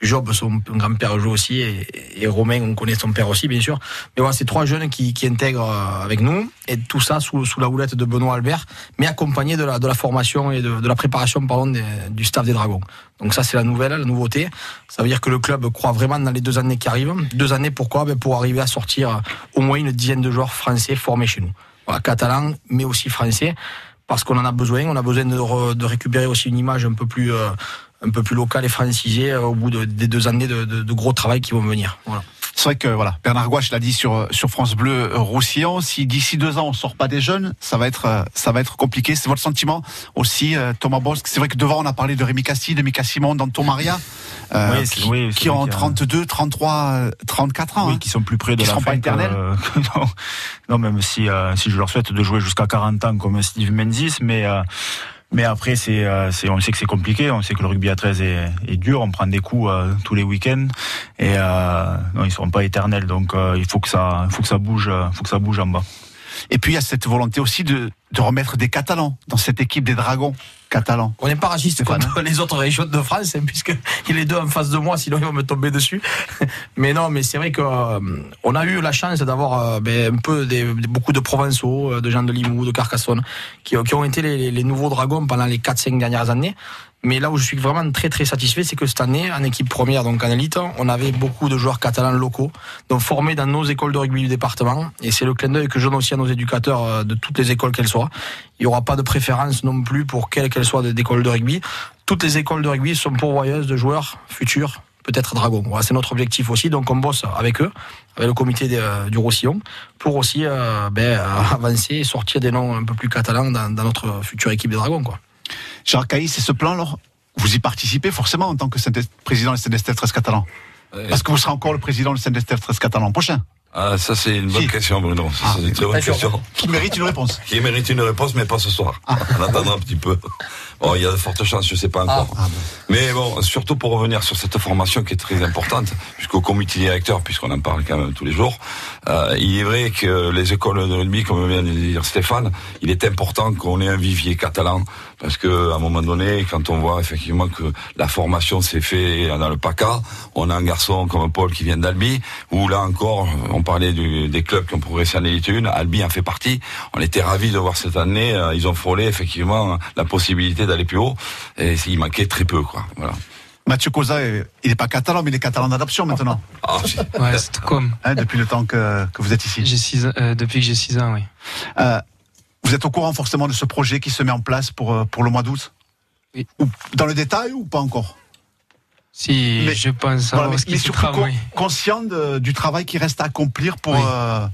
Job, son grand-père joue aussi. Et, Romain, on connaît son père aussi, bien sûr. Mais voilà, c'est trois jeunes qui, qui intègrent euh, avec nous. Et tout ça sous, sous la houlette de Benoît Albert, mais accompagné de la, de la formation et de, de la préparation pardon, du staff des Dragons. Donc ça, c'est la nouvelle, la nouveauté. Ça veut dire que le club croit vraiment dans les deux années qui arrivent. Deux années, pourquoi? Ben Pour arriver à sortir au moins une dizaine de joueurs français formés chez nous. Voilà, catalans, mais aussi français, parce qu'on en a besoin. On a besoin de, de récupérer aussi une image un peu plus, euh, un peu plus locale et francisée euh, au bout de- des deux années de, de- de gros travail qui vont venir. Voilà. C'est vrai que voilà, Bernard Gouache l'a dit sur sur France Bleu euh, Roussillon. Si d'ici deux ans on sort pas des jeunes, ça va être euh, ça va être compliqué. C'est votre sentiment aussi, euh, Thomas Bosque. C'est vrai que devant on a parlé de Rémi Cassi, de Mika Simon, d'Anton Maria, euh, Oui, qui, oui, ont qu'il y a- 32, 33, euh, 34 ans. Oui, hein. qui sont plus près de Qui la seront fin pas éternels. que- non, non, même si euh, si je leur souhaite de jouer jusqu'à 40 ans comme Steve Menzies, mais euh, mais après c'est euh, c'est on sait que c'est compliqué, on sait que le rugby à 13 est, est dur, on prend des coups euh, tous les week-ends. Et euh, non ils seront pas éternels, donc euh, il faut que ça faut que ça bouge, faut que ça bouge en bas. Et puis il y a cette volonté aussi de remettre des Catalans dans cette équipe des Dragons catalans. On n'est pas raciste contre les autres régions de France, hein, puisque il est deux en face de moi, sinon ils vont me tomber dessus. Mais non, mais c'est vrai que euh, on a eu la chance d'avoir euh, ben, un peu des, des- beaucoup de provençaux, euh, de gens de Limoux, de Carcassonne, qui, qui ont été les, les nouveaux dragons pendant les 4-5 dernières années. Mais là où je suis vraiment très très satisfait, c'est que cette année, en équipe première, donc en élite, on avait beaucoup de joueurs catalans locaux, donc formés dans nos écoles de rugby du département. Et c'est le clin d'œil que je donne aussi à nos éducateurs euh, de toutes les écoles qu'elles soient. Il n'y aura pas de préférence non plus pour quelle qu'elle soit d'école de rugby. Toutes les écoles de rugby sont pourvoyeuses de joueurs futurs, peut-être dragons. C'est notre objectif aussi. Donc on bosse avec eux, avec le comité des, euh, du Roussillon, pour aussi euh, ben, avancer et sortir des noms un peu plus catalans dans, dans notre future équipe des dragons. Quoi. Jacques Caïs, c'est ce plan alors Vous y participez forcément en tant que président du Saint-Estève 13 catalan Parce que vous serez encore le président du Saint-Estève 13 catalan prochain? Ah, ça c'est une bonne Si. question, Bruno. Ça, c'est une très bonne question. Qui mérite une réponse? Qui mérite une réponse, mais pas ce soir. On attendra un petit peu. Bon, il y a de fortes chances, je sais pas encore. Mais bon, surtout pour revenir sur cette formation qui est très importante, puisqu'au comité directeur, puisqu'on en parle quand même tous les jours, euh, il est vrai que les écoles de rugby, comme vient de dire Stéphane, il est important qu'on ait un vivier catalan, parce que à un moment donné, quand on voit effectivement que la formation s'est faite dans le PACA, on a un garçon comme Paul qui vient d'Albi, où là encore, on parlait du- des clubs qui ont progressé en Elite 1. Albi en fait partie. On était ravis de voir cette année. euh, ils ont frôlé effectivement la possibilité d'aller plus haut. Et il manquait très peu, quoi. Voilà. Mathieu Cosa, il n'est pas catalan, mais il est catalan d'adoption maintenant. Ouais, c'est comme. Hein, depuis le temps que, que vous êtes ici. J'ai six ans- euh, depuis que j'ai 6 ans, oui. Euh, vous êtes au courant forcément de ce projet qui se met en place pour, euh, pour le mois d'août? Oui. Ou Dans le détail ou pas encore? Si, Mais- je pense Voilà, mais, ce surtout con- conscient de- du travail qui reste à accomplir pour, Oui. euh,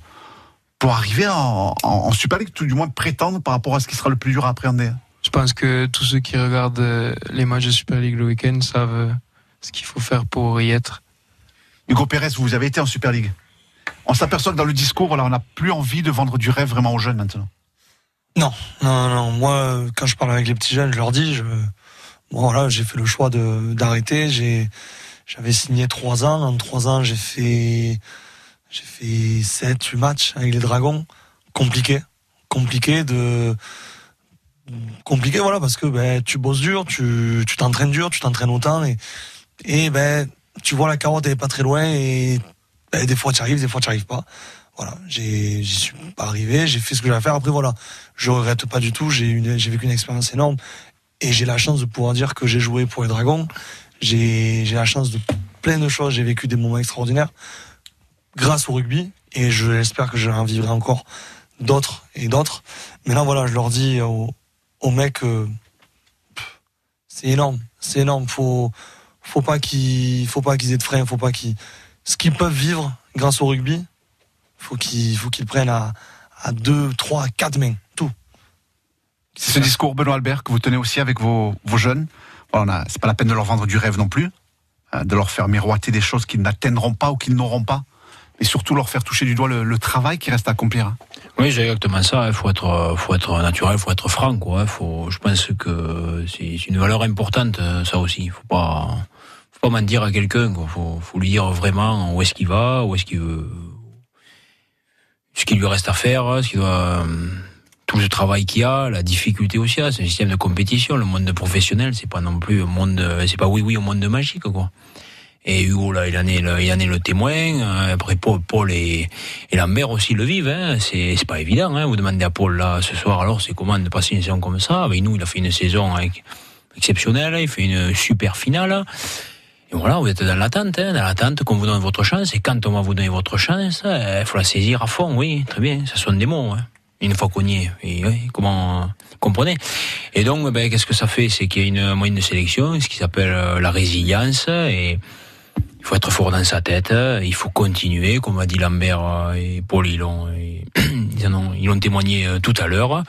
pour arriver en, en- en Super League, tout du moins prétendre par rapport à ce qui sera le plus dur à appréhender. Je pense que tous ceux qui regardent euh, les matchs de Super League le week-end savent euh, ce qu'il faut faire pour y être. Hugo Pérez, vous avez été en Super League. On s'aperçoit que dans le discours, voilà, on n'a plus envie de vendre du rêve vraiment aux jeunes maintenant. Non, non, non. Moi, quand je parle avec les petits jeunes, je leur dis, je, bon, voilà, j'ai fait le choix de d'arrêter. J'ai, j'avais signé trois ans. En trois ans, j'ai fait, j'ai fait sept, huit matchs avec les Dragons. Compliqué, compliqué de, compliqué, voilà, parce que ben tu bosses dur, tu, t'entraînes dur, tu t'entraînes autant et, et ben tu vois la carotte elle est pas très loin et ben, des fois tu arrives, des fois tu arrives pas. Voilà, j'y suis pas arrivé, j'ai fait ce que j'avais à faire. Après, voilà, je regrette pas du tout. J'ai vécu une expérience énorme et j'ai la chance de pouvoir dire que j'ai joué pour les Dragons. J'ai, la chance de plein de choses. J'ai vécu des moments extraordinaires grâce au rugby et je l'espère que j'en vivrai encore d'autres et d'autres. Mais là, voilà, je leur dis aux, aux mecs, euh, c'est énorme, c'est énorme. Faut, faut pas qu'ils, faut pas qu'ils aient de frein, faut pas qu'ils, ce qu'ils peuvent vivre grâce au rugby, faut qu'ils, faut qu'ils prennent à, deux, trois, quatre mains, tout. C'est ce discours, Benoît Albert, que vous tenez aussi avec vos, jeunes. Voilà, on a- c'est pas la peine de leur vendre du rêve non plus, hein, de leur faire miroiter des choses qu'ils n'atteindront pas ou qu'ils n'auront pas, mais surtout leur faire toucher du doigt le, le travail qui reste à accomplir. hein. Oui, c'est exactement ça. Il faut être, euh, faut être naturel, faut être franc, quoi. hein. Faut, je pense que c'est une valeur importante, euh, ça aussi. Faut pas, faut pas mentir à quelqu'un. quoi. Faut, faut lui dire vraiment où est-ce qu'il va, où est-ce qu'il veut, ce qu'il lui reste à faire, ce qu'il euh, tout le travail qu'il y a, la difficulté aussi. hein. C'est un système de compétition. Le monde professionnel, c'est pas non plus un monde, c'est pas oui oui au monde de magique, quoi. Et Hugo, là, il en est le, il en est le témoin. Après, Paul, Paul et, et Lambert aussi le vivent. Hein. C'est, pas évident. Hein. Vous demandez à Paul, là, ce soir, alors, c'est comment de passer une saison comme ça Avec nous, il a fait une saison avec- exceptionnelle. Il fait une super finale. Et voilà, vous êtes dans l'attente, hein, dans l'attente qu'on vous donne votre chance. Et quand on va vous donner votre chance, euh, il faut la saisir à fond, oui, très bien. Ça sonne des mots, hein. Une fois qu'on y est. Oui, comment, comprenez Et donc, ben, qu'est-ce que ça fait? C'est qu'il y a une moyenne de sélection, ce qui s'appelle euh, la résilience. Et il faut être fort dans sa tête. euh, Il faut continuer, comme a dit Lambert euh, et Paul, ils l'ont, ils ont, l'ont témoigné euh, tout à l'heure.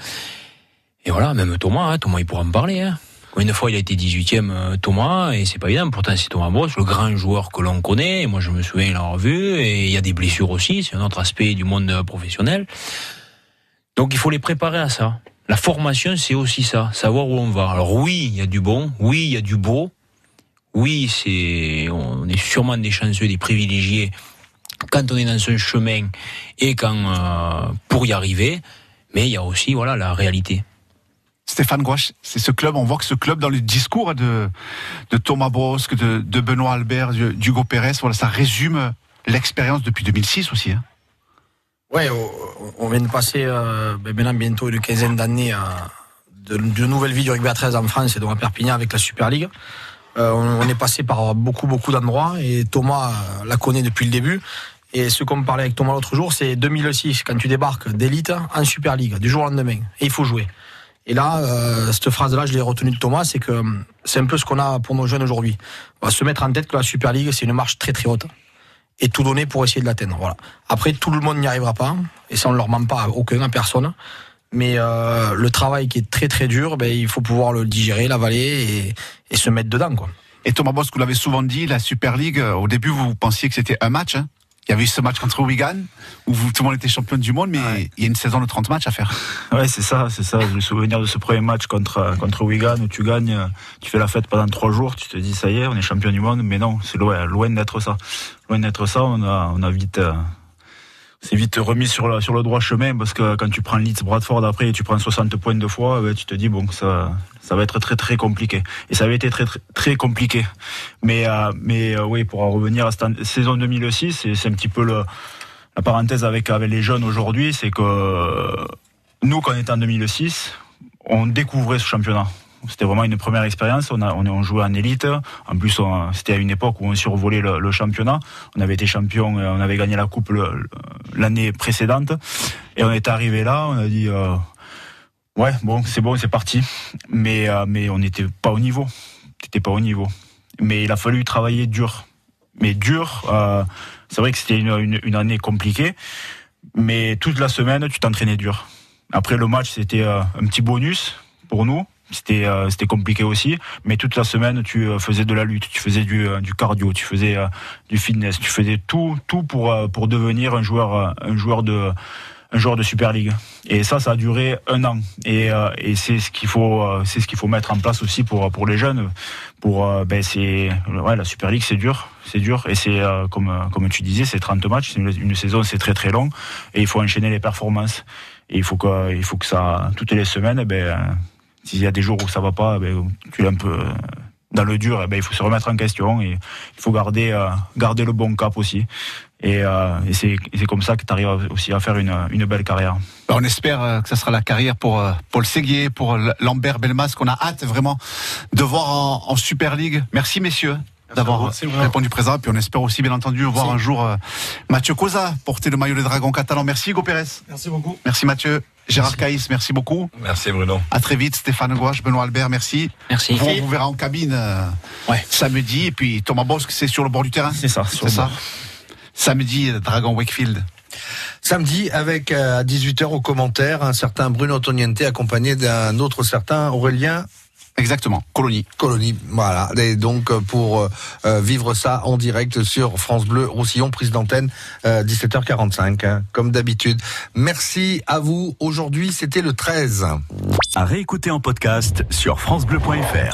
Et voilà, même Thomas, hein, Thomas, il pourra en parler. Hein. Une fois, il a été 18e, euh, Thomas, et c'est pas évident. Pourtant, c'est Thomas Boss, le grand joueur que l'on connaît. Et moi, je me souviens l'avoir vu. Et il y a des blessures aussi. C'est un autre aspect du monde professionnel. Donc, il faut les préparer à ça. La formation, c'est aussi ça. Savoir où on va. Alors, oui, il y a du bon. Oui, il y a du beau. Oui, c'est, on est sûrement des chanceux, des privilégiés quand on est dans ce chemin et quand, euh, pour y arriver. Mais il y a aussi, voilà, la réalité. Stéphane Gouache, c'est ce club, on voit que ce club, dans le discours de, de Thomas Brosque, de, de Benoît Albert, d'Hugo Pérez, voilà, ça résume l'expérience depuis 2006 aussi. hein. Ouais, on- on vient de passer euh, ben maintenant bientôt une quinzaine d'années euh, de, de nouvelle vie du rugby à 13 en France et donc à Perpignan avec la Super League. Euh, on, est passé par beaucoup beaucoup d'endroits et Thomas la connaît depuis le début. Et ce qu'on me parlait avec Thomas l'autre jour, c'est 2006 quand tu débarques d'élite en Super League du jour au lendemain et il faut jouer. Et là, euh, cette phrase-là, je l'ai retenue de Thomas, c'est que euh, c'est un peu ce qu'on a pour nos jeunes aujourd'hui. On se mettre en tête que la Super League, c'est une marche très très haute et tout donner pour essayer de l'atteindre. Voilà. Après, tout le monde n'y arrivera pas, et ça on ne leur ment pas à aucun, à personne. Mais euh, le travail qui est très très dur, ben, il faut pouvoir le digérer, l'avaler et, et se mettre dedans. Quoi. Et Thomas Bosque, vous l'avez souvent dit, la Super League, euh, au début, vous pensiez que c'était un match. hein. Il y avait eu ce match contre Wigan, où vous, tout le monde était champion du monde, mais il y a une saison de 30 matchs à faire. Ouais, c'est ça, c'est ça. Je me souvenir de ce premier match contre, contre Wigan où tu gagnes, tu fais la fête pendant trois jours, tu te dis ça y est, on est champion du monde, mais non, c'est loin, loin d'être ça. Loin d'être ça, on a, on a vite, euh, c'est vite remis sur, le droit chemin parce que quand tu prends Leeds Bradford après et tu prends 60 points deux fois, tu te dis bon, ça, ça va être très très compliqué. Et ça avait été très très, très compliqué. Mais, euh, euh, oui, pour en revenir à cette saison 2006, c'est c'est un petit peu la parenthèse avec, avec les jeunes aujourd'hui, c'est que nous, quand on était en 2006, on découvrait ce championnat. C'était vraiment une première expérience. On, a, on, jouait en élite. En plus, c'était à une époque où on survolait le, le championnat. On avait été champion, euh, on avait gagné la coupe l'année précédente. Et on est arrivé là, on a dit, euh, ouais, bon, c'est bon, c'est parti. Mais, euh, mais on n'était pas au niveau. T'étais pas au niveau. Mais il a fallu travailler dur. Mais dur, c'est vrai que c'était une, une, année compliquée. Mais toute la semaine, tu t'entraînais dur. Après le match, c'était un petit bonus pour nous. C'était euh, c'était compliqué aussi, mais toute la semaine tu euh, faisais de la lutte, tu faisais du, euh, du cardio, tu faisais euh, du fitness, tu faisais tout tout pour pour devenir un joueur un joueur de un joueur de Super League. Et ça, ça a duré un an. Et, et c'est ce qu'il faut, c'est ce qu'il faut mettre en place aussi pour pour les jeunes. Pour ben c'est ouais, la Super League, c'est dur, c'est dur. Et c'est comme comme tu disais, c'est 30 matchs, une, une saison, c'est très très long. Et il faut enchaîner les performances. Et il faut que il faut que ça toutes les semaines, eh ben s'il y a des jours où ça va pas, ben, tu es un peu euh, dans le dur, eh ben, il faut se remettre en question et il faut garder, euh, garder le bon cap aussi. Et, euh, et c'est comme ça que tu arrives aussi à faire une, une belle carrière. Bah, On espère que ça sera la carrière pour Paul Séguier, pour Lambert Belmas, qu'on a hâte vraiment de voir en, en Super League. Merci messieurs d'avoir répondu présent. Puis on espère aussi bien entendu voir un jour euh, Mathieu Cosa porter le maillot des Dragons catalans. Merci Hugo Pérez. Merci beaucoup. Merci Mathieu. Gérard Caïs, merci beaucoup. Merci Bruno. À très vite, Stéphane Gouache, Benoît Albert, merci. Merci. Vous, on vous verra en cabine euh, samedi. Et puis Thomas Bosque, c'est sur le bord du terrain. C'est ça, C'est ça. Samedi, euh, Dragon Wakefield. Samedi, avec euh, à 18h au commentaire, un certain Bruno Toniente accompagné d'un autre certain Aurélien. Exactement, Colonie. Colonie, voilà. Et donc, euh, pour euh, euh, vivre ça en direct sur France Bleu Roussillon, prise d'antenne, euh, 17h45, hein, comme d'habitude. Merci à vous. Aujourd'hui, c'était le 13. À réécouter en podcast sur FranceBleu.fr.